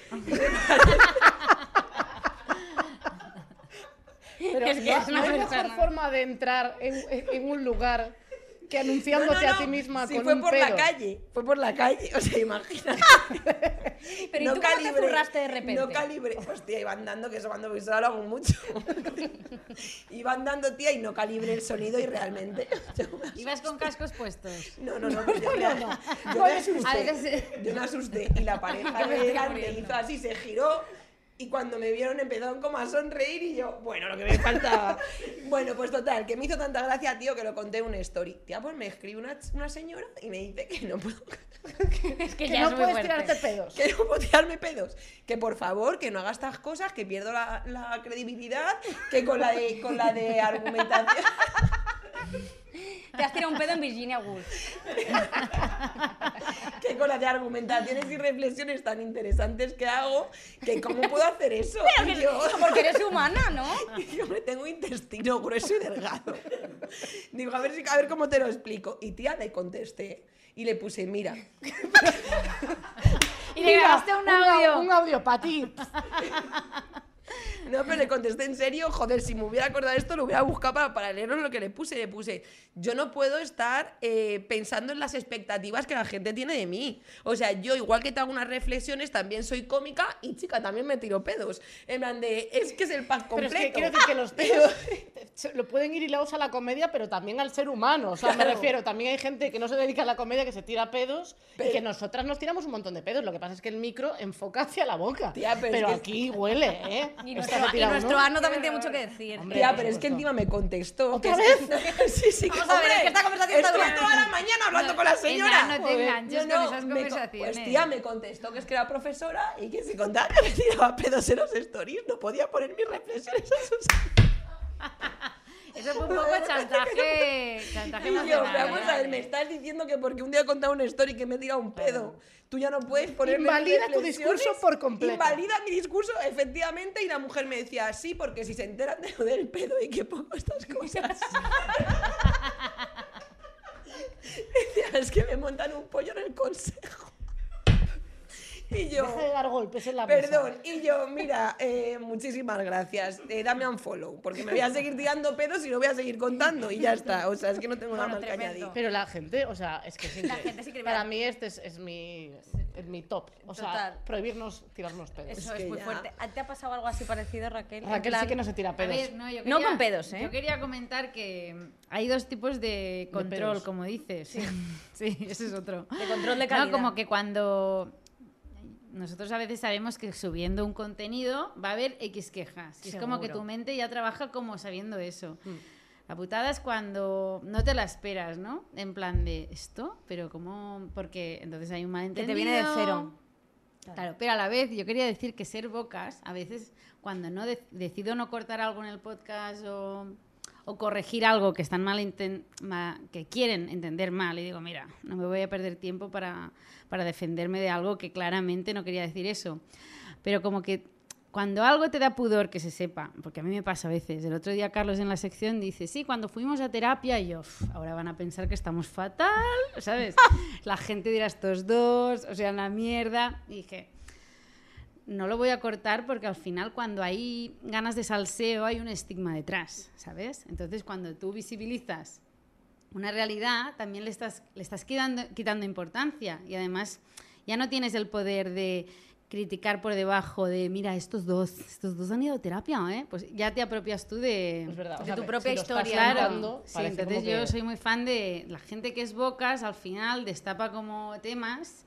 Pero Es que no, es una no hay mejor forma de entrar en, en- un lugar que anunciándote No, no, a no. ti misma Sí, con fue un por la calle. Fue por la calle. O sea, imagínate. Pero ¿y tú cómo te zurraste de repente? No calibré. Hostia, iba andando, que eso cuando voy sola lo hago mucho. iba andando, tía, y no calibré el sonido y realmente. Ibas con cascos puestos. No, no, no, pero yo, me- yo me asusté. Yo me asusté y la pareja de delante hizo así, se giró y cuando me vieron empezaron como a sonreír y yo, bueno, lo que me faltaba. bueno, pues total, que me hizo tanta gracia, tío, que lo conté en una story. Tía, pues me escribe una, una señora y me dice que no puedo... Es que Que ya no es puedes fuerte. tirarte pedos. Que no puedo tirarme pedos. Que por favor, que no haga estas cosas, que pierdo la, la credibilidad, que con la de, con la de argumentación... Te has tirado un pedo en Virginia Woolf. que con las de argumentaciones y reflexiones tan interesantes que hago, que cómo puedo hacer eso. Pero Y que, yo, porque eres humana, ¿no? yo, hombre, tengo intestino grueso y delgado. Digo, a ver, si, a ver cómo te lo explico. Y tía, le contesté y le puse, mira, Y le grabaste un audio. Un audio para ti. No, pero le contesté en serio, joder, si me hubiera acordado de esto, lo hubiera buscado para, para leeros lo que le puse. Le puse, yo no puedo estar eh, pensando en las expectativas que la gente tiene de mí. O sea, yo igual que te hago unas reflexiones, también soy cómica y chica, también me tiro pedos. En plan de, es que es el pack Pero completo. es que quiero decir que los pedos lo pueden ir hilados a la comedia, pero también al ser humano. O sea, me Claro. refiero, también hay gente que no se dedica a la comedia, que se tira pedos, y que nosotras nos tiramos un montón de pedos. Lo que pasa es que el micro enfoca hacia la boca. Tía, pero es pero que- aquí huele, ¿eh? Y Se y tira nuestro uno. ano también tiene mucho que decir. Hombre, Tía, por pero es que encima me contestó. ¿Otra que es que- sí, sí, Vamos a ver, es que esta conversación está estuve durando. toda la mañana hablando con la señora. No te enganches No, con no, esas conversaciones. Pues tía, me contestó que es que era profesora y que si contaba que me tiraba pedos en los stories, no podía poner mis reflexiones a sus... Eso fue un poco chantaje, chantaje Y yo, emocional. pero vamos a ver, ¿eh? me estás diciendo que porque un día he contado una story que me he tirado un pedo, tú ya no puedes poner Invalida tu discurso por completo. Invalida mi discurso, efectivamente, y la mujer me decía, sí, porque si se enteran de lo del pedo y que pongo estas cosas. Decía, es que me montan un pollo en el consejo. Y yo... Deja de dar golpes en la mesa. Perdón, y yo, mira, eh, muchísimas gracias. Eh, dame un follow, porque me voy a seguir tirando pedos y lo voy a seguir contando y ya está. O sea, es que no tengo nada más que añadir. Pero la gente, o sea, es que es increíble. gente es increíble. Para mí este es, es mi, es mi top. O sea, Total. prohibirnos tirarnos pedos. Eso Es es, que muy ya- fuerte. ¿A ti ¿Te ha pasado algo así parecido, Raquel? Raquel sí plan- que no se tira pedos. ver, no, yo No quería- con pedos, ¿eh? Yo quería comentar que hay dos tipos de control, como dices. Sí. ese es otro. De control de calidad. No, como que cuando nosotros a veces sabemos que subiendo un contenido va a haber X quejas. Y es como que tu mente ya trabaja como sabiendo eso. Mm. La putada es cuando no te la esperas, ¿no? En plan de esto, pero como porque entonces hay un Que malentendido. te viene de cero. Claro, pero a la vez yo quería decir que ser bocas, a veces cuando no de- decido no cortar algo en el podcast o, o corregir algo que están mal ma- que quieren entender mal y digo, mira, no me voy a perder tiempo para, para defenderme de algo que claramente no quería decir eso. Pero como que cuando algo te da pudor que se sepa, porque a mí me pasa a veces, el otro día Carlos en la sección dice, sí, cuando fuimos a terapia, y yo, "Uf, ahora van a pensar que estamos fatal, ¿sabes? La gente dirá estos dos, o sea, una mierda. Y dije, no lo voy a cortar porque al final cuando hay ganas de salseo hay un estigma detrás, ¿sabes? Entonces cuando tú visibilizas una realidad, también le estás, le estás quitando, quitando importancia y además ya no tienes el poder de criticar por debajo de, mira, estos dos, estos dos han ido a terapia, ¿eh? Pues ya te apropias tú de... Verdad. De tu propia si historia, Claro, contando, sí, entonces yo que- soy muy fan de la gente que es bocas, al final destapa como temas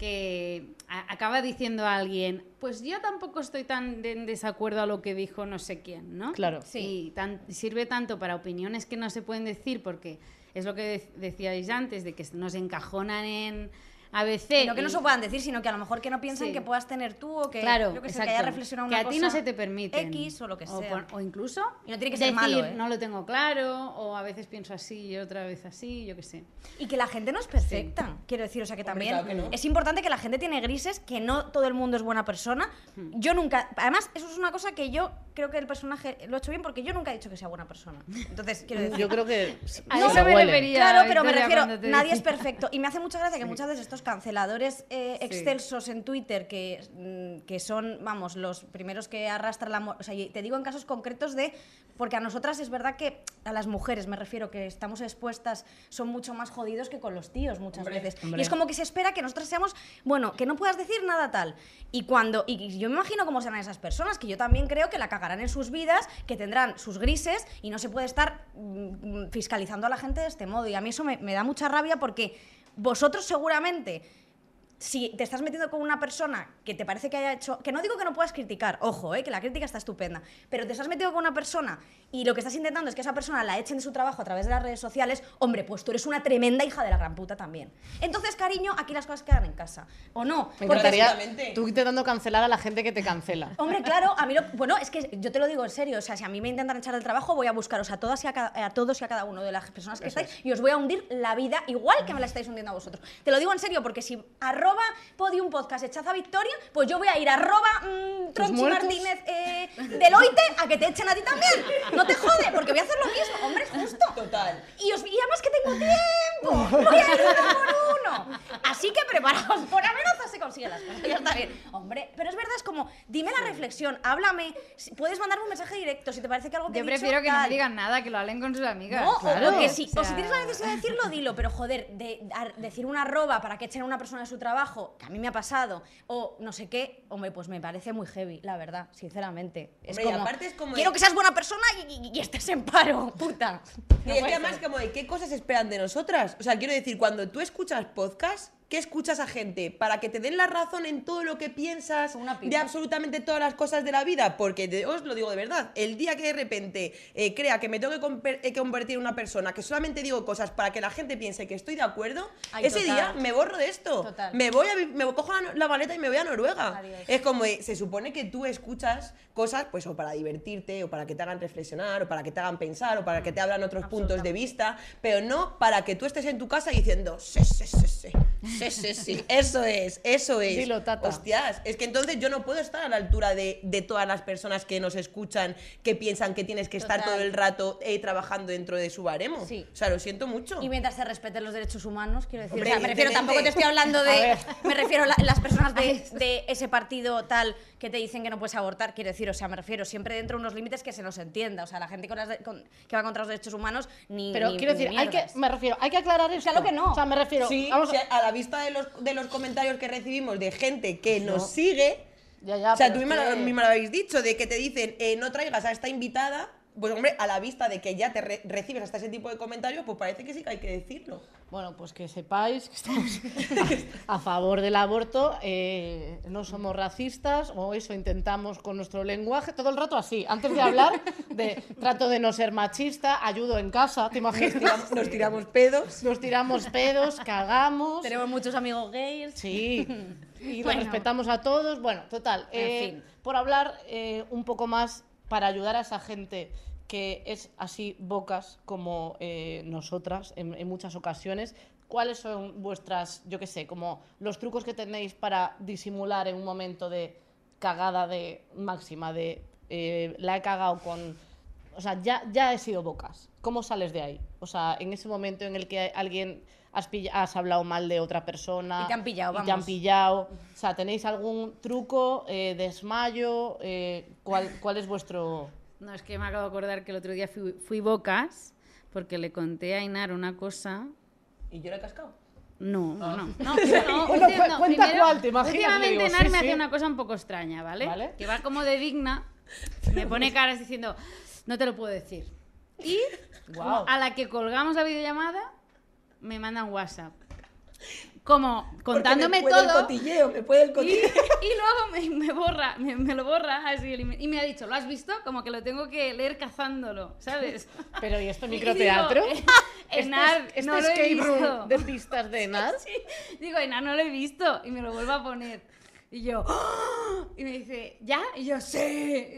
que a- acaba diciendo a alguien, pues yo tampoco estoy tan en desacuerdo a lo que dijo no sé quién, ¿no? Claro. Sí. Y tan- sirve tanto para opiniones que no se pueden decir porque es lo que de- decíais antes, de que nos encajonan en ABC. Y no que no se puedan decir, sino que a lo mejor que no piensen Sí. que puedas tener tú o que, Claro, yo que, sé, que haya reflexionado que una a ti no se te permite. X o lo que sea. pon- O, incluso Y no tiene que ser decir, malo, ¿eh? no lo tengo claro, o a veces pienso así y otra vez así, yo qué sé. Y que la gente no es perfecta, quiero decir, o sea que también claro que no. es importante que la gente tiene grises, que no todo el mundo es buena persona. Hmm. Yo nunca, además, eso es una cosa que yo creo que el personaje lo ha hecho bien porque yo nunca he dicho que sea buena persona. Entonces, quiero decir, Yo creo que A se eso me refería. Claro, pero me refiero, nadie es perfecto. Y me hace mucha gracia que muchas veces estos canceladores eh, Sí. excelsos en Twitter, que, mm, que son, vamos, los primeros que arrastran la... O sea, te digo en casos concretos de... Porque a nosotras es verdad que, a las mujeres me refiero, que estamos expuestas, son mucho más jodidos que con los tíos muchas veces. Y es como que se espera que nosotras seamos, bueno, que no puedas decir nada tal. Y cuando, y yo me imagino cómo serán esas personas, que yo también creo que la cagarán en sus vidas, que tendrán sus grises y no se puede estar mm, fiscalizando a la gente de este modo. Y a mí eso me, me da mucha rabia porque vosotros seguramente si te estás metiendo con una persona que te parece que haya hecho. Que no digo que no puedas criticar, ojo, eh, que la crítica está estupenda. Pero te estás metido con una persona y lo que estás intentando es que esa persona la echen de su trabajo a través de las redes sociales. Hombre, pues tú eres una tremenda hija de la gran puta también. Entonces, cariño, aquí las cosas quedan en casa. ¿O no? Me encantaría tú intentando cancelar a la gente que te cancela. Hombre, claro, a mí lo, bueno, es que yo te lo digo en serio, o sea, si a mí me intentan echar del trabajo, voy a buscaros a todas y a, cada- a todos y a cada uno de las personas que estáis y os voy a hundir la vida igual que me la estáis hundiendo a vosotros. Te lo digo en serio porque si arroba podium podcast echaza victoria, pues yo voy a ir a arroba mm, Tronchi? Martínez eh, Deloitte a que te echen a ti también. No te jode, porque voy a hacer lo mismo, hombre, justo. Total. Y, os, y además que tengo tiempo. Voy a ir uno por uno. Así que preparaos. Por amenazas se consiguen las cosas. Ya está bien. Hombre, pero es verdad, es como, dime la reflexión, háblame. si- Puedes mandarme un mensaje directo si te parece que algo que Yo he dicho, prefiero que no me tal. digan nada, que lo hablen con sus amigas. No, o- claro. o, que si, O o si sea, tienes la necesidad de decirlo, dilo, pero joder, de, dar- decir una arroba para que echen a una persona de su trabajo, que a mí me ha pasado, o no sé qué, hombre, pues me parece muy heavy, la verdad, sinceramente. Es Hombre, y como, aparte es como quiero de- que seas buena persona y, y- y estés en paro, puta. Y No es que además como de qué cosas esperan de nosotras. O sea, quiero decir, cuando tú escuchas podcast, ¿qué escuchas a gente? ¿Para que te den la razón en todo lo que piensas Una de absolutamente todas las cosas de la vida? Porque de- os lo digo de verdad, el día que de repente eh, crea que me tengo que eh, convertir en una persona que solamente digo cosas para que la gente piense que estoy de acuerdo, Ay, ese total. día me borro de esto. Total. Me voy a me cojo la, la maleta y me voy a Noruega. Adiós. Es como, eh, se supone que tú escuchas cosas, pues, o para divertirte, o para que te hagan reflexionar, o para que te hagan pensar, o para que te abran otros puntos de vista, pero no para que tú estés en tu casa diciendo, sí, sí, sí, sí, sí, sí, sí, eso es, eso es. Dilo, tata. Hostias, es que entonces yo no puedo estar a la altura de, de todas las personas que nos escuchan, que piensan que tienes que estar Total. todo el rato eh, trabajando dentro de su baremo. Sí. O sea, lo siento mucho. Y mientras se respeten los derechos humanos, quiero decir, Hombre, o sea, me refiero, tampoco te estoy hablando A de, me refiero a la- las personas de, de ese partido tal que te dicen que no puedes abortar, quiero decir, o sea, me refiero siempre dentro de unos límites que se nos entienda, o sea, la gente con las de- con- que va contra los derechos humanos ni Pero ni- quiero ni decir, hay que, me refiero, hay que aclarar esto. Claro que no. O sea, me refiero, Sí, vamos o a- sea, a vista de los, de los comentarios que recibimos de gente que nos No. sigue, Ya, ya, o sea, tú misma, que- misma lo habéis dicho, de que te dicen eh, no traigas a esta invitada, pues hombre, a la vista de que ya te re- recibes hasta ese tipo de comentarios, pues parece que sí que hay que decirlo. Bueno, pues que sepáis que estamos a, a favor del aborto, eh, no somos racistas, o eso intentamos con nuestro lenguaje, todo el rato así. Antes de hablar, de, trato de no ser machista, ayudo en casa, ¿te imaginas? Tiramos- nos tiramos pedos. Nos tiramos pedos, cagamos. Tenemos muchos amigos gays. Sí, y Bueno. los respetamos a todos. Bueno, total. En eh, fin. Por hablar eh, un poco más para ayudar a esa gente que es así bocas como eh, nosotras en, muchas ocasiones. ¿Cuáles son vuestras, yo qué sé, como los trucos que tenéis para disimular en un momento de cagada de máxima, de eh, la he cagado con... O sea, ya, ya he sido bocas. ¿Cómo sales de ahí? O sea, en ese momento en el que alguien has, has hablado mal de otra persona. Y te han pillado, y te han vamos. pillado. O sea, ¿tenéis algún truco, eh, desmayo? Eh, ¿cuál, ¿Cuál es vuestro...? No, es que me acabo de acordar que el otro día fui, fui bocas porque le conté a Inar una cosa. ¿Y yo le he cascado? No, no, no. no, Bueno, cu- cuenta cuál, ¿te imaginas? Últimamente digo, Inar sí, me sí. hace una cosa un poco extraña, ¿vale? Vale. Que va como de digna, me pone caras diciendo, no te lo puedo decir. Y Guau. a la que colgamos la videollamada, me mandan WhatsApp. Como contándome Porque me puede todo. el cotilleo, me puede el Y, cotilleo. y luego me, me borra, me, me lo borra así y me ha dicho, ¿lo has visto? Como que lo tengo que leer cazándolo, ¿sabes? Pero ¿y esto Y microteatro? digo, eh, ¿Este, Enar, este no lo he escape visto. room de pistas de Enar? Sí. Digo, Enar, no lo he visto. Y me lo vuelvo a poner. Y yo, ¡Ah! y me dice, ¿ya? Y yo, sí.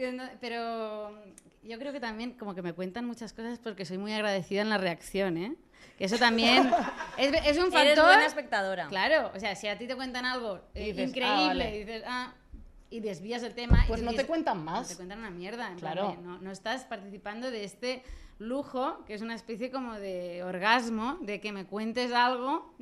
Y no- Pero yo creo que también como que me cuentan muchas cosas porque soy muy agradecida en la reacción, ¿eh? Que eso también es, es un Eres factor. buena espectadora. Claro, o sea, si a ti te cuentan algo eh, Y dices, increíble, ah, vale. y dices, ah, y desvías el tema. y Pues no dices, te cuentan No más. te cuentan una mierda. en plan Claro. de, no, no estás participando de este lujo, que es una especie como de orgasmo, de que me cuentes algo.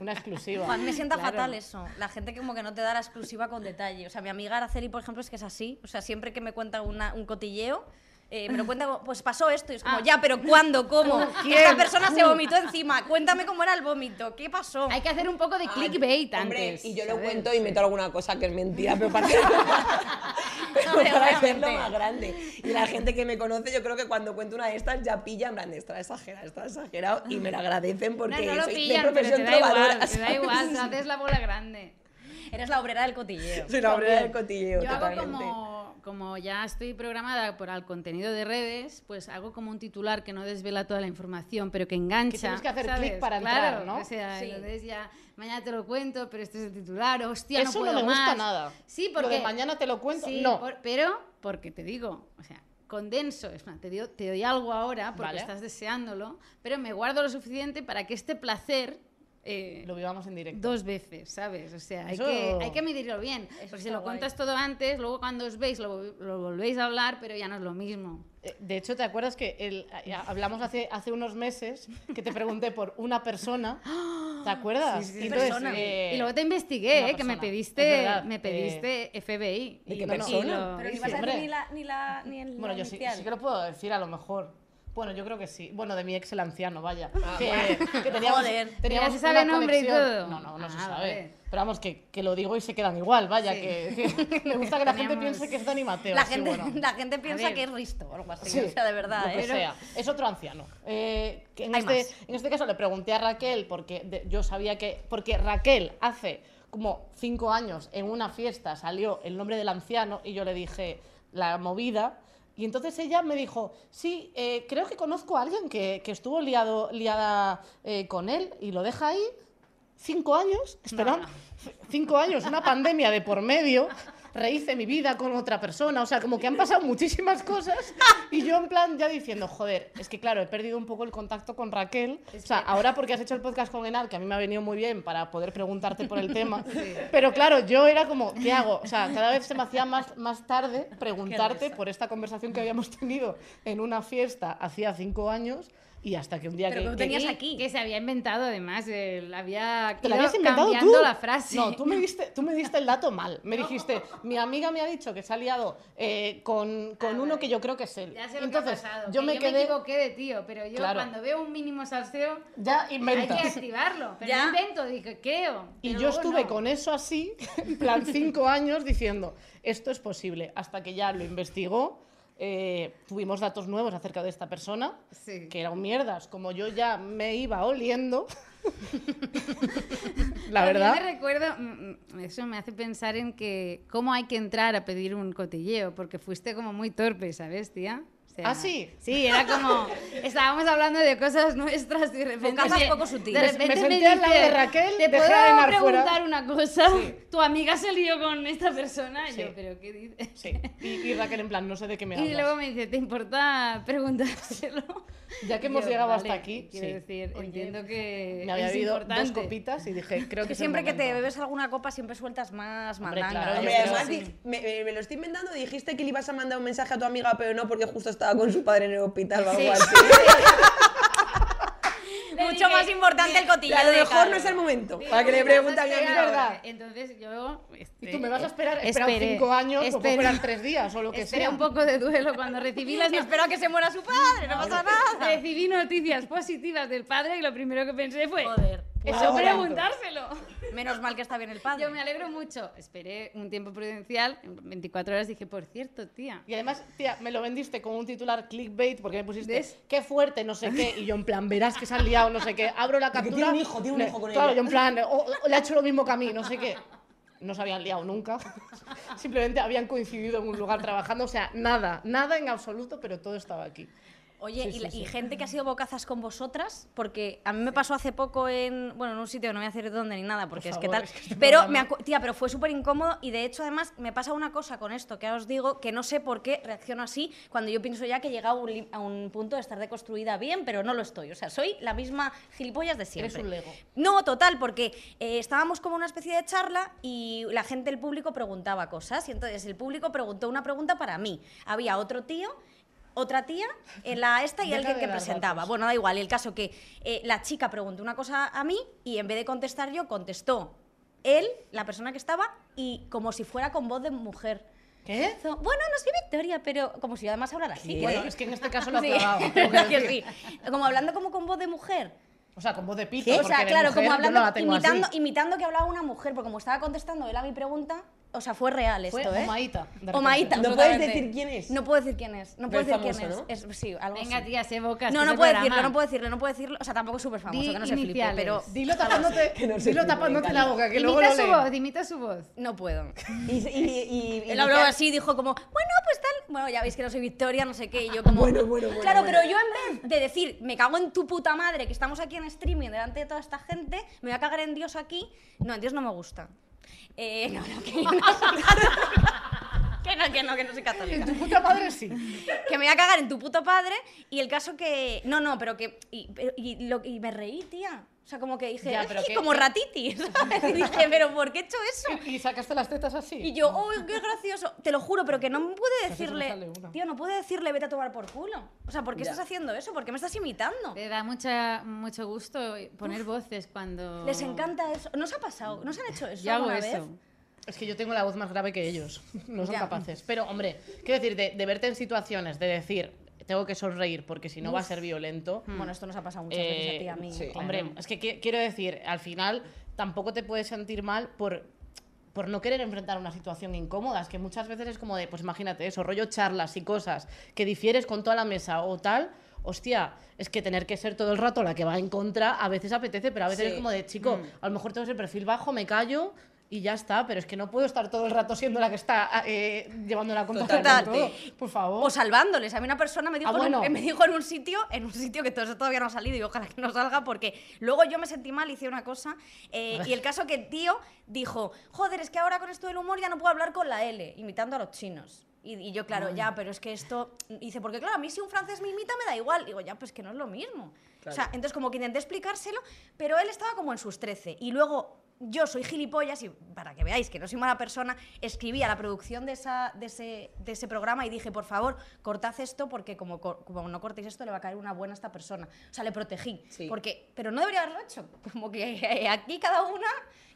Una exclusiva. Juan, me sienta Claro. fatal eso. La gente que como que no te da la exclusiva con detalle. O sea, mi amiga Araceli, por ejemplo, es que es así. O sea, siempre que me cuenta una- un cotilleo, eh, me lo cuenta pues pasó esto. Y es como, Ah. ya, pero ¿cuándo? ¿Cómo? ¿Quién? Esta persona se vomitó encima. Cuéntame cómo era el vómito. ¿Qué pasó? Hay que hacer un poco de clickbait Hombre, antes. y yo lo ¿sabes? cuento y meto alguna cosa que es mentira, pero para, pero Hombre, para hacerlo más grande. Y la gente que me conoce, yo creo que cuando cuento una de estas ya pilla, en plan, de, está exagerado, está exagerado, y me lo agradecen No, porque no lo soy pillan, de pero te profesión da igual, trovadora, te da ¿sabes? igual, haces la bola grande. Eres la obrera del cotilleo. Soy la obrera del cotilleo, Yo hago totalmente. como, como ya estoy programada por el contenido de redes, pues hago como un titular que no desvela toda la información, pero que engancha. Que tienes que hacer clic para Claro, entrar, ¿no? O sea, Sí. entonces ya mañana te lo cuento, pero este es el titular, hostia, Eso no no puedo me gusta más. nada. Sí, Lo porque de mañana te lo cuento, Sí, no. por- pero porque te digo, o sea, condenso, es te, dio- te doy algo ahora porque Vale. estás deseándolo, pero me guardo lo suficiente para que este placer eh, Lo vivamos en directo. dos veces, ¿sabes? O sea, hay, Eso- que, hay que medirlo bien. Porque si lo guay. cuentas todo antes, luego cuando os veis lo, lo volvéis a hablar, pero ya no es lo mismo. Eh, De hecho, ¿te acuerdas que el- ya hablamos hace, hace unos meses que te pregunté por una persona? ¿Te acuerdas? Sí, sí, entonces, Persona. eh, y luego te investigué, eh, que me pediste, me eh, pediste FBI. ¿de y- qué y persona? lo Pero ni vas a decir ni la, ni la, ni el Bueno, la yo sí, sí que lo puedo decir a lo mejor. Bueno, yo creo que sí. Bueno, de mi ex el anciano, vaya. Ah, que, que teníamos, Joder. teníamos ¿Ya se sabe una nombre y conexión. todo? No, no, no se Ah, sabe. vale. Pero vamos, que, que lo digo y se quedan igual, vaya. Sí. Que, que me gusta que la gente piense que es Dani Mateo. la, sí, gente, bueno. la gente piensa que es Risto o algo así. Sí, o sea, de verdad, lo que ¿eh? sea. Es otro anciano. Eh, que en, Hay este, más. en este caso le pregunté a Raquel porque de- yo sabía que. Porque Raquel hace como cinco años en una fiesta salió el nombre del anciano y yo le dije la movida. Y entonces ella me dijo, sí, eh, creo que conozco a alguien que, que estuvo liado, liada eh, con él y lo deja ahí cinco años, espera, cinco años, una pandemia de por medio, rehice mi vida con otra persona, o sea, como que han pasado muchísimas cosas y yo en plan ya diciendo, joder, es que claro, he perdido un poco el contacto con Raquel, o sea, ahora porque has hecho el podcast con Enal, que a mí me ha venido muy bien para poder preguntarte por el tema, pero claro, yo era como, ¿qué hago? O sea, cada vez se me hacía más, más tarde preguntarte por esta conversación que habíamos tenido en una fiesta hacía cinco años y hasta que un día Pero que, que que- tenías Y aquí. Que se había inventado además, el- había ¿Te la ido habías inventado cambiando tú? la frase. No, tú me, diste, tú me diste el dato mal. Me dijiste, mi amiga me ha dicho que se ha liado eh, con, con Ah, uno vale. que yo creo que es él. Ya sé lo Entonces, que ha pasado. yo que me yo quedé... me equivoqué de tío, pero yo Claro. cuando veo un mínimo salseo ya hay que activarlo. Pero Ya. invento, dije, creo. Y yo estuve no. con eso así, en plan cinco años, diciendo, esto es posible. Hasta que ya lo investigó, eh, tuvimos datos nuevos acerca de esta persona, Sí. que era un mierdas, como yo ya me iba oliendo. La verdad. me recuerdo, mm, mm, eso me hace pensar en que cómo hay que entrar a pedir un cotilleo, porque fuiste como muy torpe, ¿sabes, tía? Sea, ¿Ah, sí? Sí, era como, estábamos hablando de cosas nuestras y de repente... Me- poco sutiles. De Me- repente me me, senté al lado de dice, Raquel, ¿te puedo a Enar fuera?" preguntar una cosa? Tu amiga se lió con esta persona. Y Sí. yo, ¿pero qué dices? Sí. Y, y Raquel, en plan, no sé de qué me Y hablas. luego me dice, ¿te importa preguntárselo? Ya que hemos Yo, llegado vale, hasta aquí, Quiero sí. decir, entiendo que me había es importante. dos copitas y dije, creo que Que siempre que te bebes alguna copa siempre sueltas más Hombre, mandanga. claro, ¿eh? además, me, me- me lo estoy inventando. Dijiste que le ibas a mandar un mensaje a tu amiga, pero no porque justo estaba con su padre en el hospital o algo Sí. así. Mucho más importante el Y cotilleo a lo mejor Carlos. no es el momento. Para que le pregunte a mi esperar. verdad. Entonces yo... Y este, tú me vas a esperar, esperé- cinco años, o puedo esperé- esperar tres días o lo que sea. un poco de duelo cuando recibí las no- Espero a que se muera su padre, no pasa nada. recibí noticias positivas del padre y lo primero que pensé fue Joder. Eso Wow. preguntárselo. Menos mal que está bien el padre. Yo me alegro mucho. Esperé un tiempo prudencial, en 24 horas dije, por cierto, tía. Y además, tía, me lo vendiste con un titular clickbait porque me pusiste ¿Ves? qué fuerte, no sé qué. Y yo, en plan, verás que se han liado, no sé qué. Abro la captura. tiene un hijo, tiene un hijo con Claro, ella. yo, en plan, o- o le ha hecho lo mismo que a mí, no sé qué. No se habían liado nunca. Simplemente habían coincidido en un lugar trabajando. O sea, nada, nada en absoluto, pero todo estaba aquí. Oye, Sí, y, sí, sí. y gente que ha sido bocazas con vosotras, porque a mí me pasó hace poco en, bueno, en un sitio que no voy a decir dónde ni nada, porque Por es que favor, tal, es que pero me tía, pero fue súper incómodo y de hecho además me pasa una cosa con esto que ahora os digo, que no sé por qué reacciono así cuando yo pienso ya que he llegado a un, a un punto de estar deconstruida bien, pero no lo estoy, o sea, soy la misma gilipollas de siempre. un Lego. No, total, porque eh, estábamos como una especie de charla y la gente, el público preguntaba cosas y entonces el público preguntó una pregunta para mí. Había otro tío, otra tía, en la esta y Deja alguien que presentaba. datos. Bueno, da igual, el caso que eh, la chica preguntó una cosa a mí y en vez de contestar yo, contestó él, la persona que estaba, y como si fuera con voz de mujer. ¿Qué? Bueno, no soy Victoria, pero como si yo además hablara así. ¿Qué? Bueno, es que en este caso lo ha decir. sí. Como hablando como con voz de mujer. O sea, con voz de pito. O sea, claro, mujer como hablando, así. imitando, imitando que hablaba una mujer, porque como estaba contestando él a mi pregunta, o sea, fue real esto, Fue ¿eh? Omaita. Omaita, ¿No puedes decir quién es? No puedo decir quién es. No puedo decir quién es. es. Sí, algo Venga, así. tía, sé bocas. No, no puedo decirlo, no puedo decirlo, no puedo decirlo. O sea, tampoco es súper famoso, Di que no se flipe, iniciales. pero Dilo tapándote, Que no se dilo flipe, tapándote la boca, que luego lo su voz, imita su voz. no puedo. Y, y, y- y- Él habló así, dijo como, bueno, pues tal. Bueno, ya veis que no soy Victoria, no sé qué. Y yo como. Bueno, bueno, bueno, Claro, pero yo en vez de decir, me cago en tu puta madre, que estamos aquí en streaming delante de toda esta gente, me voy a cagar en Dios aquí. No, en Dios no me gusta. Eh, no, no, que que no, que no, que no soy católica. Tu puta madre sí. que me voy a cagar en tu puto padre y el caso que no no pero que y, pero- y lo, y me reí tía o sea como que dije Ya, "Es pero que como ratiti ¿sabes? y dije pero por qué he hecho eso Y sacaste las tetas así. y yo oh qué gracioso te lo juro pero que no pude decirle tío no pude decirle vete a tomar por culo o sea ¿por qué Ya. estás haciendo eso? ¿por qué me estás imitando? Te da mucha, mucho gusto poner voces cuando... les encanta eso ¿no os ha pasado? ¿no os han hecho eso Yo hago alguna eso. Es que yo tengo la voz más grave que ellos. No son Ya. capaces. Pero, hombre, quiero decir, de, de verte en situaciones de decir, tengo que sonreír porque si no va a ser violento. bueno esto nos ha pasado muchas veces a ti y a eh, mí sí. claro. Hombre, es que qui- quiero decir, al final tampoco te puedes sentir mal por, por no querer enfrentar una situación incómoda. Es que muchas veces es como de, pues imagínate eso, rollo charlas y cosas que difieres con toda la mesa o tal. Hostia, es que tener que ser todo el rato la que va en contra a veces apetece, pero a veces Sí. es como de, chico, a lo mejor tengo ese perfil bajo, me callo y ya está, pero es que no puedo estar todo el rato siendo la que está eh, llevando la contraria con Totalmente. todo. Por favor. o salvándoles. A mí una persona me dijo, Ah, en me dijo en un sitio, en un sitio que todo eso todavía no ha salido y ojalá que no salga porque luego yo me sentí mal, hice una cosa eh, y el caso que el tío dijo, joder, es que ahora con esto del humor ya no puedo hablar con la L, imitando a los chinos. Y, y yo, claro, ya, pero es que esto... Dice, porque claro, a mí si un francés me imita me da igual. Digo, ya, pues que no es lo mismo. O sea, entonces como que intenté explicárselo, pero él estaba como en sus 13. Y luego yo soy gilipollas y para que veáis que no soy mala persona, escribí a la producción de, esa, de, ese, de ese programa y dije, por favor, cortad esto porque como, co- como no cortéis esto le va a caer una buena a esta persona. O sea, le protegí. Sí. Porque, pero no debería haberlo hecho. Como que aquí cada una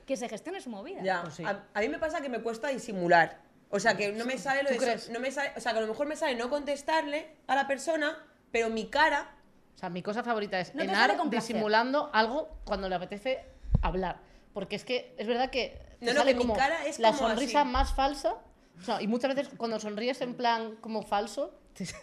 que se gestione su movida. Ya, Pues sí. a, a mí me pasa que me cuesta disimular. O sea, que no me sale lo ¿Tú de... crees? No me sale, o sea, que a lo mejor me sale no contestarle a la persona, pero mi cara... O sea, mi cosa favorita es No Enar disimulando algo cuando le apetece hablar. Porque es que es verdad que No, no, sale que mi como cara es la como sonrisa así. más falsa. O sea, y muchas veces cuando sonríes en plan como falso,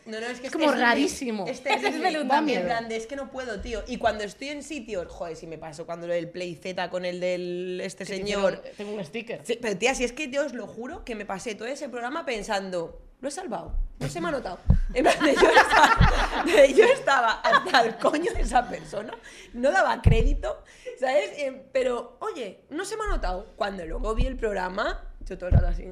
No, no, es que Es como este- rarísimo. Este es Es veludo también. En plan de, es que no puedo, tío. Y cuando estoy en sitios, joder, si me pasó cuando lo del Play Z con el del este señor. hicieron- tengo un sticker. Sí, pero tía, si es que yo os lo juro que me pasé todo ese programa pensando, lo he salvado, no se me ha notado. En plan, de yo, estaba, de yo estaba hasta el coño de esa persona, no daba crédito, ¿sabes? Eh, pero, oye, no se me ha notado. Cuando luego vi el programa, yo todo el rato así.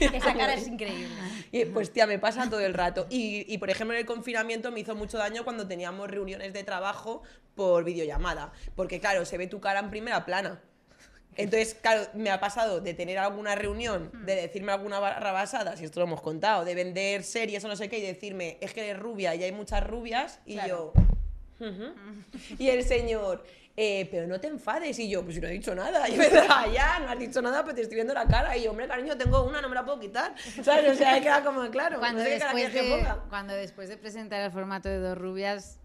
Esa cara es increíble. Y pues tía, me pasa todo el rato. Y, y, por ejemplo en el confinamiento me hizo mucho daño cuando teníamos reuniones de trabajo por videollamada. Porque claro, se ve tu cara en primera plana. Entonces, claro, me ha pasado de tener alguna reunión, de decirme alguna barra basada, si esto lo hemos contado, de vender series o no sé qué, y decirme, es que eres rubia y hay muchas rubias, y yo... "Ujú". Y el señor, "Eh, pero no te enfades, y yo, pues si no he dicho nada, y me da, ya, no has dicho nada, pues te estoy viendo la cara, y yo, hombre, cariño, tengo una, no me la puedo quitar, ¿sabes? O sea, queda como claro, Cuando, no sé después que ponga. cuando después de presentar el formato de dos rubias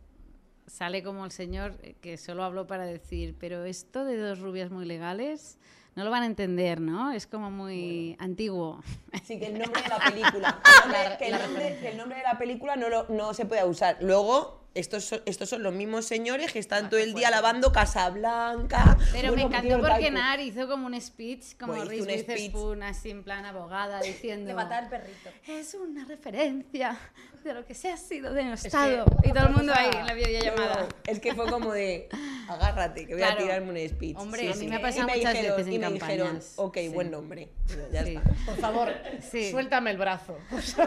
sale como el señor eh, que solo habló para decir, pero esto de dos rubias muy legales no lo van a entender, ¿no? Es como muy antiguo. Sí, que el nombre de la película. el nombre- que, el nombre, que el nombre de la película no, lo- no se puede usar. Luego, estos son, estos son los mismos señores que están todo el día lavando Casablanca. Pero Bueno, me que encantó porque. Nar hizo como un speech, como Bueno, Reese un speech. Witherspoon, así en plan abogada, diciendo... De matar al perrito. Es una referencia de lo que se ha sido que denostado. y todo el mundo cosa- ahí en la videollamada. Es que fue como de, agárrate, que voy a Claro. tirarme un speech. Hombre, a mí me ha pasado Y me muchas dijeron- veces en y me dijeron, campañas. ok, Sí. buen nombre. Ya Sí. está. Por favor, Sí. suéltame el brazo.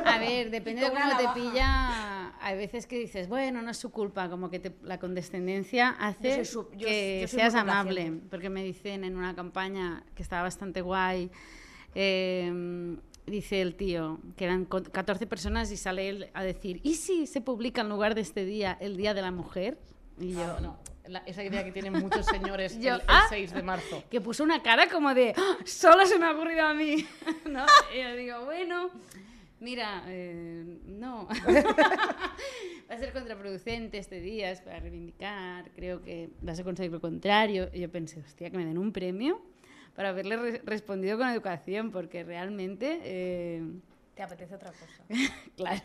A ver, depende de cómo te pilla. Hay veces que dices, bueno, no es su culpa, como que te- la condescendencia hace su- yo- que yo seas amable. Porque me dicen en una campaña que estaba bastante guay, eh, dice el tío, que eran co- 14 personas y sale él a decir, ¿y si se publica en lugar de este día el Día de la Mujer? Y yo, Ah, no, la- esa idea que tienen muchos señores Yo, el, el ah. 6 de marzo. que puso una cara como de "¡Ah! solo se me ha ocurrido a mí ¿no? y yo digo bueno mira eh, no. Va a ser contraproducente este día es para reivindicar creo que vas a conseguir lo contrario. Y yo pensé hostia que me den un premio para haberle re- respondido con educación porque realmente eh, Te apetece otra cosa. claro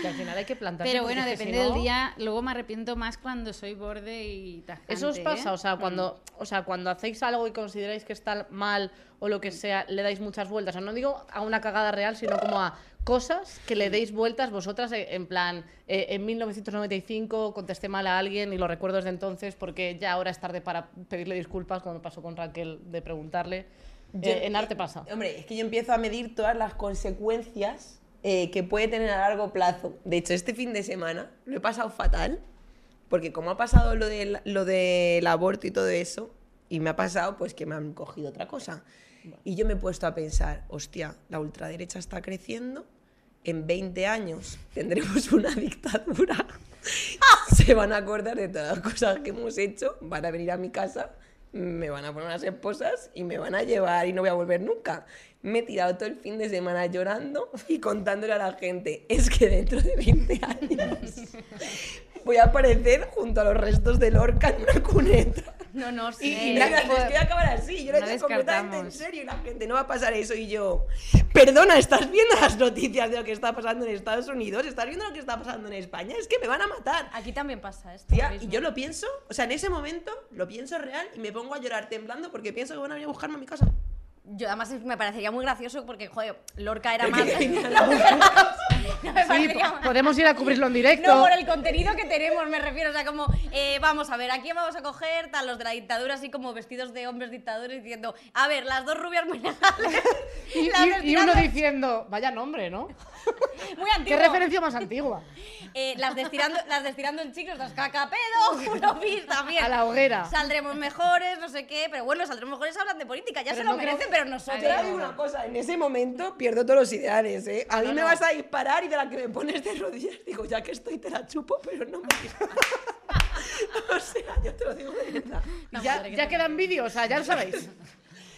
que al final hay que plantarse. pero bueno que si depende no- del día luego me arrepiento más cuando soy borde y tajante Eso os pasa, ¿eh? o sea, cuando, o sea, cuando hacéis algo y consideráis que está mal o lo que sea, le dais muchas vueltas. O sea, no digo a una cagada real, sino como a cosas que le deis vueltas vosotras, eh, en plan, eh, en 1995 contesté mal a alguien y lo recuerdo desde entonces porque ya ahora es tarde para pedirle disculpas, como me pasó con Raquel de preguntarle. Eh, en arte pasa. Hombre, es que yo empiezo a medir todas las consecuencias eh, que puede tener a largo plazo. De hecho, este fin de semana lo he pasado fatal, porque como ha pasado lo del, lo del aborto y todo eso, y me ha pasado pues que me han cogido otra cosa. Y yo me he puesto a pensar, hostia, la ultraderecha está creciendo, en 20 años tendremos una dictadura, se van a acordar de todas las cosas que hemos hecho, van a venir a mi casa, me van a poner unas esposas y me van a llevar y no voy a volver nunca. Me he tirado todo el fin de semana llorando y contándole a la gente, es que dentro de 20 años voy a aparecer junto a los restos de Lorca en una cuneta. No, no, sí. Y, y nada, es que voy a acabar así. Yo lo he no hecho completamente en serio y la gente no va a pasar eso. Y yo, perdona, ¿estás viendo las noticias de lo que está pasando en Estados Unidos? ¿Estás viendo lo que está pasando en España? Es que me van a matar. Aquí también pasa esto. Tía, y yo lo pienso, o sea, en ese momento lo pienso real y me pongo a llorar temblando porque pienso que van a venir a buscarme a mi casa. Yo además me parecería muy gracioso porque, joder, Lorca era más... No, me Sí, podemos ir a cubrirlo en directo. No, por el contenido que tenemos, me refiero. O sea, como, eh, vamos a ver, aquí vamos a coger tal, los de la dictadura, así como vestidos de hombres dictadores, diciendo, a ver, las dos rubias muy legales. Y, y- uno diciendo, vaya nombre, ¿no? Muy ¿Qué antiguo. referencia más antigua? Eh, las, de estirando, las de estirando en chicos, las cacapedo, uno pis también. A la hoguera. Saldremos mejores, no sé qué, pero bueno, saldremos mejores hablan de política, ya Pero se lo no creo- merecen, pero Yo nosotros. te digo una cosa, en ese momento pierdo todos los ideales, ¿eh? A mí No, me no. vas a disparar y de la que me pones de rodillas digo, ya que estoy te la chupo, pero no me O sea, yo te lo digo de verdad. La ya madre que ya te quedan vídeos, o sea, ya lo sabéis.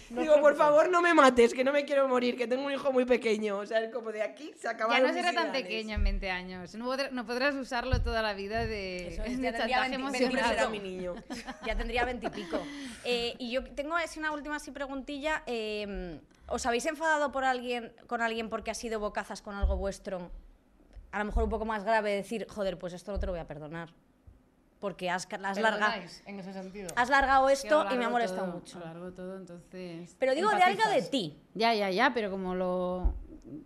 No digo, por favor, no me mates, que no me quiero morir, que tengo un hijo muy pequeño. O sea, es como de aquí se Ya acabaron no será tan pequeño en 20 años. No, podrá- no podrás usarlo toda la vida de, Eso es, de ya tendría chantaje 20 Siempre emocional. será mi niño. Ya tendría veintipico. Eh, y yo tengo así una última así preguntilla. eh, ¿Os habéis enfadado por alguien, con alguien porque ha sido bocazas con algo vuestro? A lo mejor un poco más grave decir, joder, pues esto no te lo voy a perdonar. Porque has, has, larga, Perdonáis, en ese sentido. has largado esto y me ha molestado todo, mucho. largo todo, entonces... Pero digo de algo de Empatizas. ti. Ya, ya, ya, pero como lo...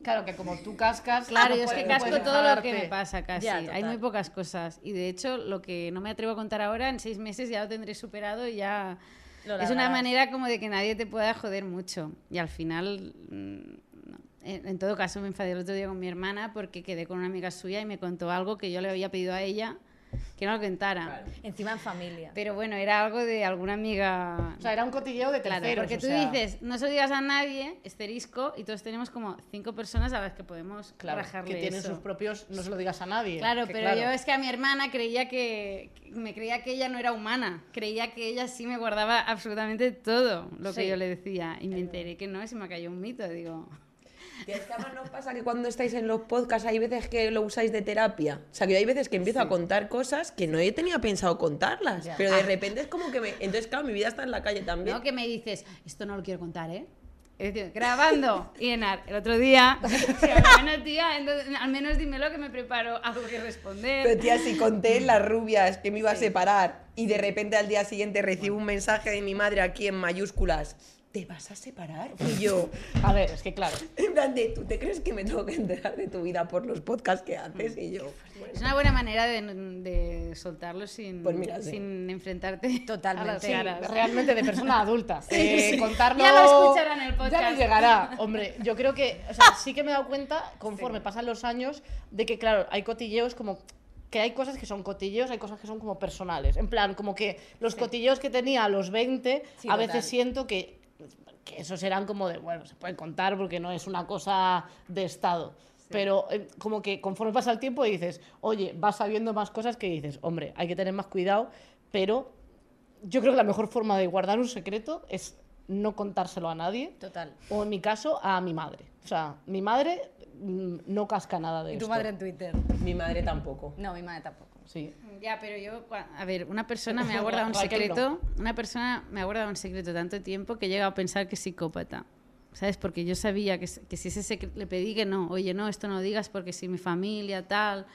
Claro, que como tú cascas. Claro, no yo es que casco todo lo que me pasa casi. Ya, Hay muy pocas cosas. Y de hecho, lo que no me atrevo a contar ahora, en seis meses ya lo tendré superado y ya... Lo es una manera como de que nadie te pueda joder mucho. Y al final... En, todo caso, me enfadé el otro día con mi hermana porque quedé con una amiga suya y me contó algo que yo le había pedido a ella que no lo contara. Encima en familia. Pero bueno, era algo de alguna amiga O sea, era un cotilleo de Claro, terceros. porque o tú sea, dices, no se lo digas a nadie, esterisco, y todos tenemos como cinco personas a las que podemos Claro, rajarle que tienen eso. sus propios. No se lo digas a nadie. Claro, que pero yo es que a mi hermana creía que, que- me creía que ella no era humana, creía que ella sí me guardaba absolutamente todo lo que Sí. yo le decía y me enteré que no, y se me cayó un mito, digo, Que además nos pasa que cuando estáis en los podcasts hay veces que lo usáis de terapia. O sea, que hay veces que empiezo a contar cosas que no he tenido pensado contarlas. Ya. Pero de repente es como que me... Entonces, claro, mi vida está en la calle también. ¿no? Que me dices, esto no lo quiero contar, ¿eh? Es decir, grabando. Y Enar, el otro día, bueno, tía, entonces, al menos dímelo que me preparo algo que responder. Pero tía, si conté en las rubias que me iba a separar y de repente al día siguiente recibo un mensaje de mi madre aquí en mayúsculas, ¿te vas a separar? Y yo, A ver, es que claro. en plan de, ¿tú te crees que me tengo que enterar de tu vida por los podcasts que haces? Y yo, bueno, Es una buena manera de, de soltarlo sin, Pues mira, sí. sin enfrentarte Totalmente. Sí, realmente de persona adulta. Eh, Contarlo. Ya lo escucharán en el Ya podcast. les llegará. Hombre, yo creo que. O sea, sí que me he dado cuenta, conforme pasan los años, de que, claro, hay cotilleos como. Que hay cosas que son cotilleos, hay cosas que son como personales. En plan, como que los cotilleos que tenía a los 20, Sí, a total. veces siento que, que esos eran como de, bueno, se pueden contar porque no es una cosa de Estado. Pero eh, como que conforme pasa el tiempo dices, oye, vas sabiendo más cosas que dices, hombre, hay que tener más cuidado, pero yo creo que la mejor forma de guardar un secreto es no contárselo a nadie. Total. O en mi caso, a mi madre. O sea, mi madre mm, no casca nada de Y tu esto. madre en Twitter. mi madre tampoco. No, mi madre tampoco. Sí. Ya, pero yo, a ver, una persona me ha guardado un secreto, una persona me ha guardado un secreto tanto tiempo que he llegado a pensar que es psicópata. ¿Sabes? Porque yo sabía que, que si ese secreto, le pedí que no, oye, no, esto no digas porque si mi familia, tal.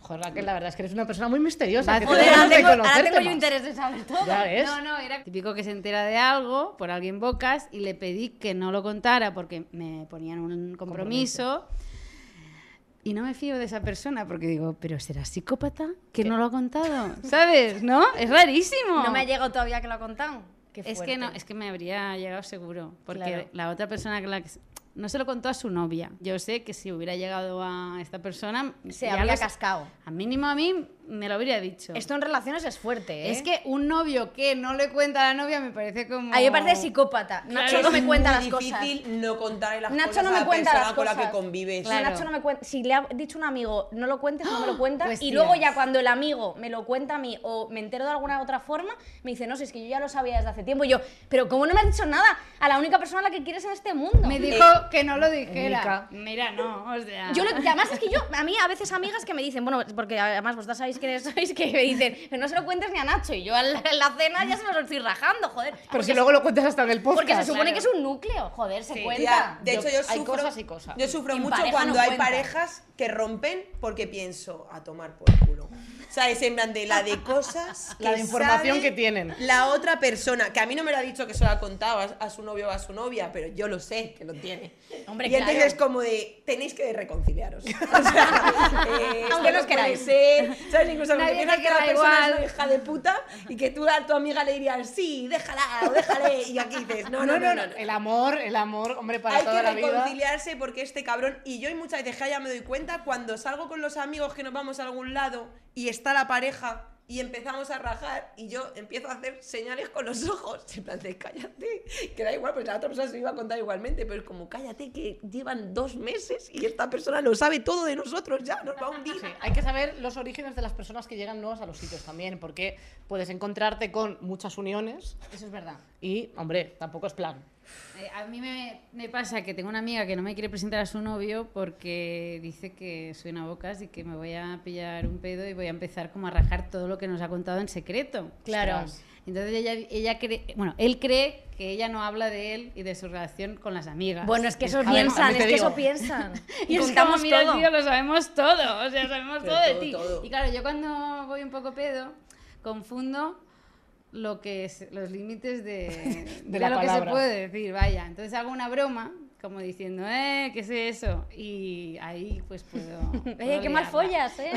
Joder, Raquel, la verdad es que eres una persona muy misteriosa. Que joder, ahora tengo, ahora tengo yo interés de saber todo. Ya ves. No, no, era típico que se entera de algo por alguien bocas y le pedí que no lo contara porque me ponían un compromiso. Y no me fío de esa persona porque digo, pero será psicópata que no lo ha contado, ¿sabes? ¿No? Es rarísimo. No me ha llegado todavía que lo ha contado. Qué Es que no, es que me habría llegado seguro. Porque Claro. la otra persona que la que- no se lo contó a su novia. Yo sé que si hubiera llegado a esta persona. Se habría cascado. A mínimo a mí me lo habría dicho. Esto en relaciones es fuerte, ¿eh? Es que un novio que no le cuenta a la novia me parece como. A mí me parece psicópata. Nacho Es no me cuenta las cosas. difícil no contarle las Nacho cosas no a me la cuenta persona las con la cosas. que convives. No, Claro. Nacho no me cuenta. Si le ha dicho un amigo, no lo cuentes, no me lo cuenta. Pues y luego ya cuando el amigo me lo cuenta a mí o me entero de alguna otra forma, me dice, no, si es que yo ya lo sabía desde hace tiempo. Y yo, pero ¿cómo no me has dicho nada? A la única persona a la que quieres en este mundo. Me dijo que no lo dijera. Mica. Mira, no, o sea. Yo lo- y además es que yo, a mí a veces amigas que me dicen, bueno, porque además vosotras sabéis quiénes sois, que me dicen, "Pero no se lo cuentes ni a Nacho. Y yo en la, en la cena ya se los estoy rajando, joder. Pero si luego lo cuentas hasta en el podcast. Porque se supone claro. que es un núcleo, joder, se Sí. cuenta. Tía, de Yo- hecho, yo hay sufro, cosas y cosas. Yo sufro En mucho cuando no hay cuenta. parejas que rompen porque pienso a tomar por culo. ¿Sabes? En plan de la de cosas. La de información que tienen. La otra persona, que a mí no me lo ha dicho que se lo ha contado a, a su novio o a su novia, pero yo lo sé que lo tiene. Hombre, y entonces claro. es como de, tenéis que reconciliaros. O sea, eh, Aunque no no queráis. ser. ¿Sabes? Incluso aunque piensas que la persona es igual. una hija de puta y que tú a tu amiga le dirías, sí, déjala o déjale. Y aquí dices, no, no, no, no. no. El amor, el amor, hombre, para Hay toda que la vida. reconciliarse porque este cabrón y yo y muchas veces que ya me doy cuenta cuando salgo con los amigos que nos vamos a algún lado y está la pareja y empezamos a rajar y yo empiezo a hacer señales con los ojos en plan de cállate que da igual pues la otra persona se lo iba a contar igualmente pero es como cállate que llevan dos meses y esta persona lo sabe todo de nosotros ya nos va a hundir Sí, hay que saber los orígenes de las personas que llegan nuevas a los sitios también, porque puedes encontrarte con muchas uniones Eso es verdad. y, hombre, tampoco es plan. Eh, a mí me, me pasa que tengo una amiga que no me quiere presentar a su novio porque dice que soy una bocas y que me voy a pillar un pedo y voy a empezar como a rajar todo lo que nos ha contado en secreto. Claro. Ostras. Entonces ella, ella cree, bueno, él cree que ella no habla de él y de su relación con las amigas. Bueno, es que eso ver, piensan, es que digo. eso piensan. Y es contamos como, mira, todo. tío, lo sabemos todo, o sea, sabemos Pero todo de todo, ti. todo. Y claro, yo cuando voy un poco pedo, confundo lo que es, los límites de, De de la lo que se puede decir, vaya. Entonces hago una broma, como diciendo, eh, ¿qué es eso? Y ahí pues puedo... Puedo qué mal follas, ¿eh?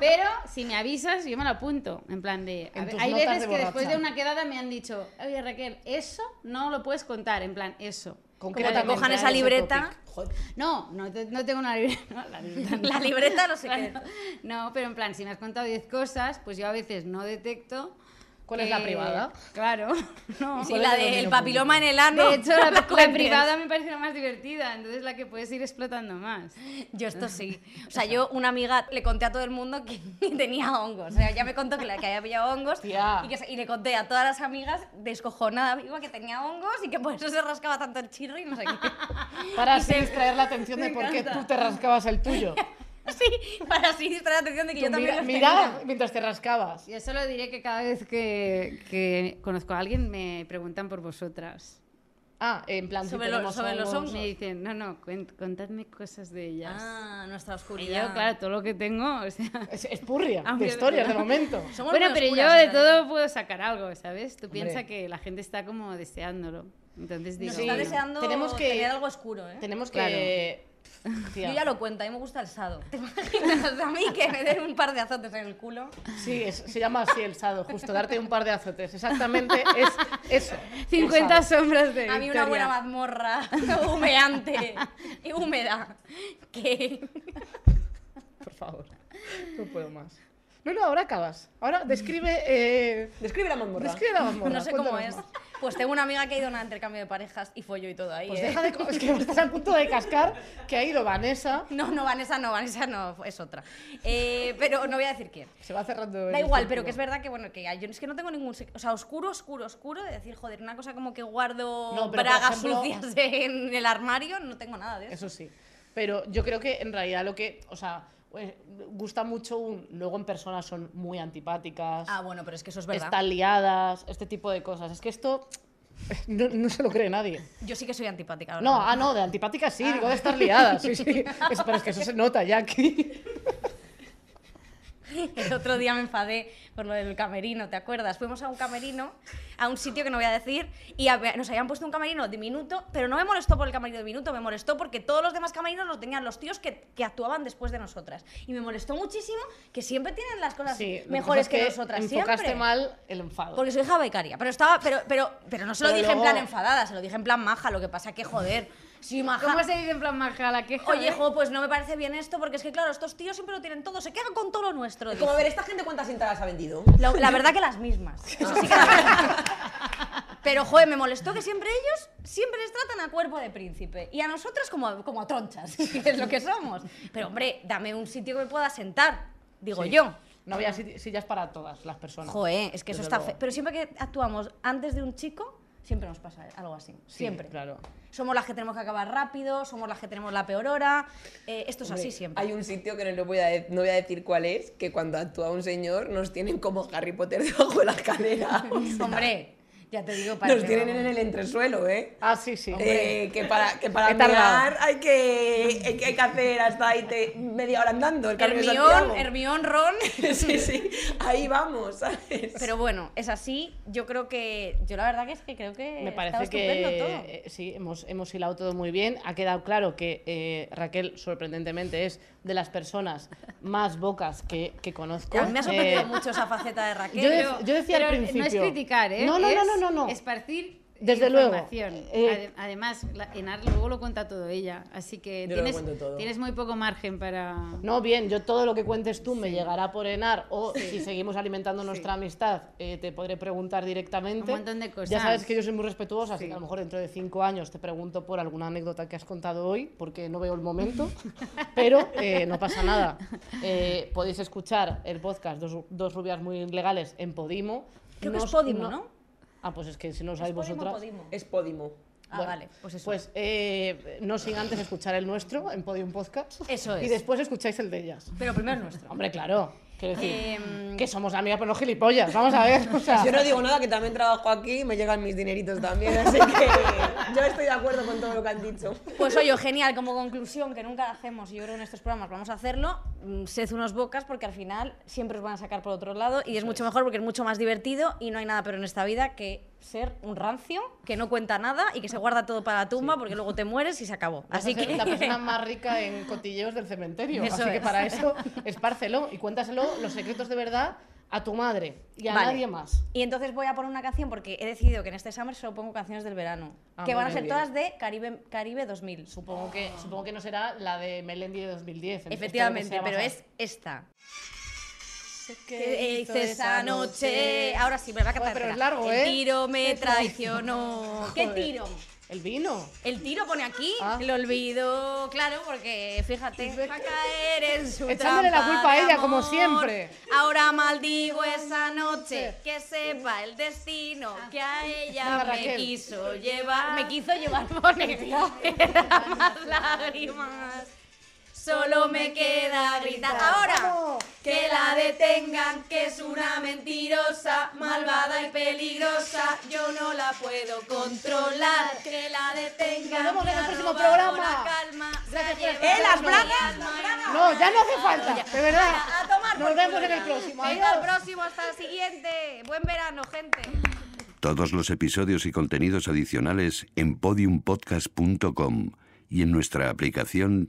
Pero si me avisas, yo me lo apunto. En plan de. En ver, hay veces de que después de una quedada me han dicho, oye Raquel, eso no lo puedes contar. En plan, eso. Como te Concretamente, cojan esa libreta. No, no, te- no tengo una libreta. no, la libreta no. la libreta no sé qué. No, pero en plan, si me has contado 10 cosas, pues yo a veces no detecto. ¿Cuál es la que- privada? Claro, no. Sí, ¿Cuál la del dominio papiloma en el ano. De hecho, la, la privada me parece la más divertida, entonces la que puedes ir explotando más. Yo esto sí. O sea, yo una amiga le conté a todo el mundo que tenía hongos. O sea, ya me contó que, la, que había pillado hongos. Y, que, y le conté a todas las amigas descojonada viva que tenía hongos y que por eso se rascaba tanto el chirri y no sé qué. Para así distraer la atención de por qué tú te rascabas el tuyo. Sí, para así distraer la atención de que Tú yo también mira, los mira tenía. mientras te rascabas. Yo solo diré que cada vez que, que conozco a alguien me preguntan por vosotras. Ah, en plan, si Sobre lo- tenemos sobre los hongos. Me dicen, no, no, cuen- contadme cosas de ellas. Ah, nuestra y oscuridad. yo, claro, todo lo que tengo, o sea... Es, es purria de historias de momento. Somos Bueno, pero yo oscuras, de en realidad. todo puedo sacar algo, ¿sabes? Tú piensas que la gente está como deseándolo. Entonces digo, Nos está bueno, deseando tenemos que- tener algo oscuro, ¿eh? Tenemos que. Tía, Yo ya lo cuento, a mí me gusta el sado. ¿Te imaginas a mí que me den un par de azotes en el culo? Sí, es- se llama así el sado, justo, darte un par de azotes. Exactamente es eso. el 50 sado. sombras de A mí una buena mazmorra humeante y húmeda. Que... Por favor. No puedo más. No, no, ahora acabas. Ahora describe. Eh, describe la mazmorra describe la mazmorra. No sé cómo es. más. Pues tengo una amiga que ha ido a un intercambio de parejas y follo y todo ahí. Pues ¿eh? deja de. Es que estás a punto de cascar que ha ido Vanessa. No, no, Vanessa no, Vanessa no, es otra. Eh, pero no voy a decir quién. Se va cerrando. Da igual, círculo. pero que es verdad que, bueno, que yo es que no tengo ningún... O sea, oscuro, oscuro, oscuro, de decir, joder, una cosa como que guardo No, bragas ejemplo- sucias en el armario, no tengo nada de eso. Eso sí. Pero yo creo que en realidad lo que. O sea, eh, gusta mucho un. Luego en persona son muy antipáticas. Ah, bueno, pero es que eso es verdad. están liadas, este tipo de cosas. Es que esto no, no se lo cree nadie. Yo sí que soy antipática. No, ah, no, de antipática sí, digo de estar liadas. Sí, sí. Es, pero es que eso se nota ya aquí. El otro día me enfadé por lo del camerino, ¿te acuerdas? Fuimos a un camerino, a un sitio que no voy a decir, y nos habían puesto un camerino diminuto, pero no me molestó por el camerino diminuto, me molestó porque todos los demás camerinos los tenían los tíos que, que actuaban después de nosotras. Y me molestó muchísimo que siempre tienen las cosas Sí, lo que mejores pasa que, es nosotras. Enfocaste siempre. mal el enfado. Porque soy hija becaria. Pero estaba, pero, pero, pero no se lo Pero dije en plan enfadada, se lo dije en plan maja. Lo que pasa que, joder, sí, maja. ¿Cómo se dice en plan maja la queja? Oye, eh? jo, pues no me parece bien esto, porque es que, claro, estos tíos siempre lo tienen todo, se quejan con todo lo nuestro. Como a ver, ¿esta gente cuántas entradas ha vendido? La, la verdad que las mismas. Eso sí que la verdad. Pero, joder, me molestó que siempre ellos siempre les tratan a cuerpo de príncipe. Y a nosotras como, a- como a tronchas, que es lo que somos. Pero, hombre, dame un sitio que me pueda sentar, digo Sí. yo. No había sit- sillas para todas las personas. Joder, es que eso Desde está luego. fe- Pero siempre que actuamos antes de un chico, siempre nos pasa algo así. Sí, siempre. Claro. Somos las que tenemos que acabar rápido, somos las que tenemos la peor hora. eh, esto es así siempre. Hay un sitio que no, lo voy a de- no voy a decir cuál es, que cuando actúa un señor nos tienen como Harry Potter debajo de la escalera. Hombre, ya te digo, nos parece, tienen vamos. en el entresuelo, ¿eh? Ah, sí, sí. Eh, que para, que para mirar hay que, hay que, hay que hacer hasta ahí te- media hora andando. El Hermión. Hermión, Ron. Sí, sí, ahí vamos, ¿sabes? Pero bueno, es así. Yo creo que. Yo la verdad que es que creo que. Me está parece estupendo que todo. eh, sí, hemos, hemos hilado todo muy bien. Ha quedado claro que eh, Raquel, sorprendentemente, es de las personas más bocas que, que conozco. Me ha sorprendido Eh, mucho esa faceta de Raquel. yo de- Pero- yo decía al Pero principio. No es criticar, ¿eh? No, no, no, no, no, no. Esparcir Desde luego, información. eh, Ade- Además, la- Enar luego lo cuenta todo ella. Así que tienes, cuento todo. tienes muy poco margen para. No, bien, yo todo lo que cuentes tú me llegará por Enar o si seguimos alimentando nuestra amistad eh, te podré preguntar directamente. Un montón de cosas. Ya sabes que yo soy muy respetuosa, así Sí. que a lo mejor dentro de cinco años te pregunto por alguna anécdota que has contado hoy, porque no veo el momento, pero eh, no pasa nada. Eh, podéis escuchar el podcast Dos, Dos Rubias Muy Legales en Podimo. Creo que es Podimo, ¿no? Ah, pues es que si no lo ¿Es sabéis vosotras... Podimo? Es Podimo. Ah, Bueno, vale, pues eso. Pues eh, no sin antes escuchar el nuestro en Podium Podcast. Eso Y es. después escucháis el de ellas. Pero primero el nuestro. Hombre, claro. Quiero decir, Em, que somos amigas, pero no gilipollas. Vamos a ver. O sea, Yo no digo nada, que también trabajo aquí y me llegan mis dineritos también, así que yo estoy de acuerdo con todo lo que han dicho. Pues oye, genial, como conclusión, que nunca hacemos, y yo creo que en estos programas vamos a hacerlo, mm, sed unos bocas porque al final siempre os van a sacar por otro lado y es mucho mejor porque es mucho más divertido y no hay nada peor en esta vida que ser un rancio, que no cuenta nada y que se guarda todo para la tumba porque luego te mueres y se acabó. vas a Así ser que... la persona más rica en cotilleos del cementerio. Eso Así que para eso, espárcelo y cuéntaselo los secretos de verdad a tu madre y a Vale. nadie más. Y entonces voy a poner una canción porque he decidido que en este summer solo pongo canciones del verano, Ah, que van a bien. ser todas de Caribe, Caribe 2000. Supongo que, supongo que no será la de Melendi de 2010. espero que Efectivamente, pero es esta. ¿Qué ¿Qué hice esa noche? Ahora sí, me va a cantar. Pero es largo, El ¿eh? tiro me traicionó. ¿Qué tiro? El vino. El tiro pone aquí, Ah. lo olvido, claro, porque fíjate, va a caer en su Echándole la culpa a ella, como siempre. Ahora maldigo esa noche, que sepa el destino que a ella Venga, me quiso llevar. Me quiso llevar, pone. Las lágrimas. Solo me queda gritar ahora que la detengan, que es una mentirosa, malvada y peligrosa. Yo no la puedo controlar. Que la detengan. Nos vemos en el próximo programa. calma, Gracias por ¡Eh, las bragas! No, ya no hace falta, de verdad. A tomar Nos vemos en el próximo. Venga, Adiós. al próximo, hasta el siguiente. Buen verano, gente. Todos los episodios y contenidos adicionales en podiumpodcast.com y en nuestra aplicación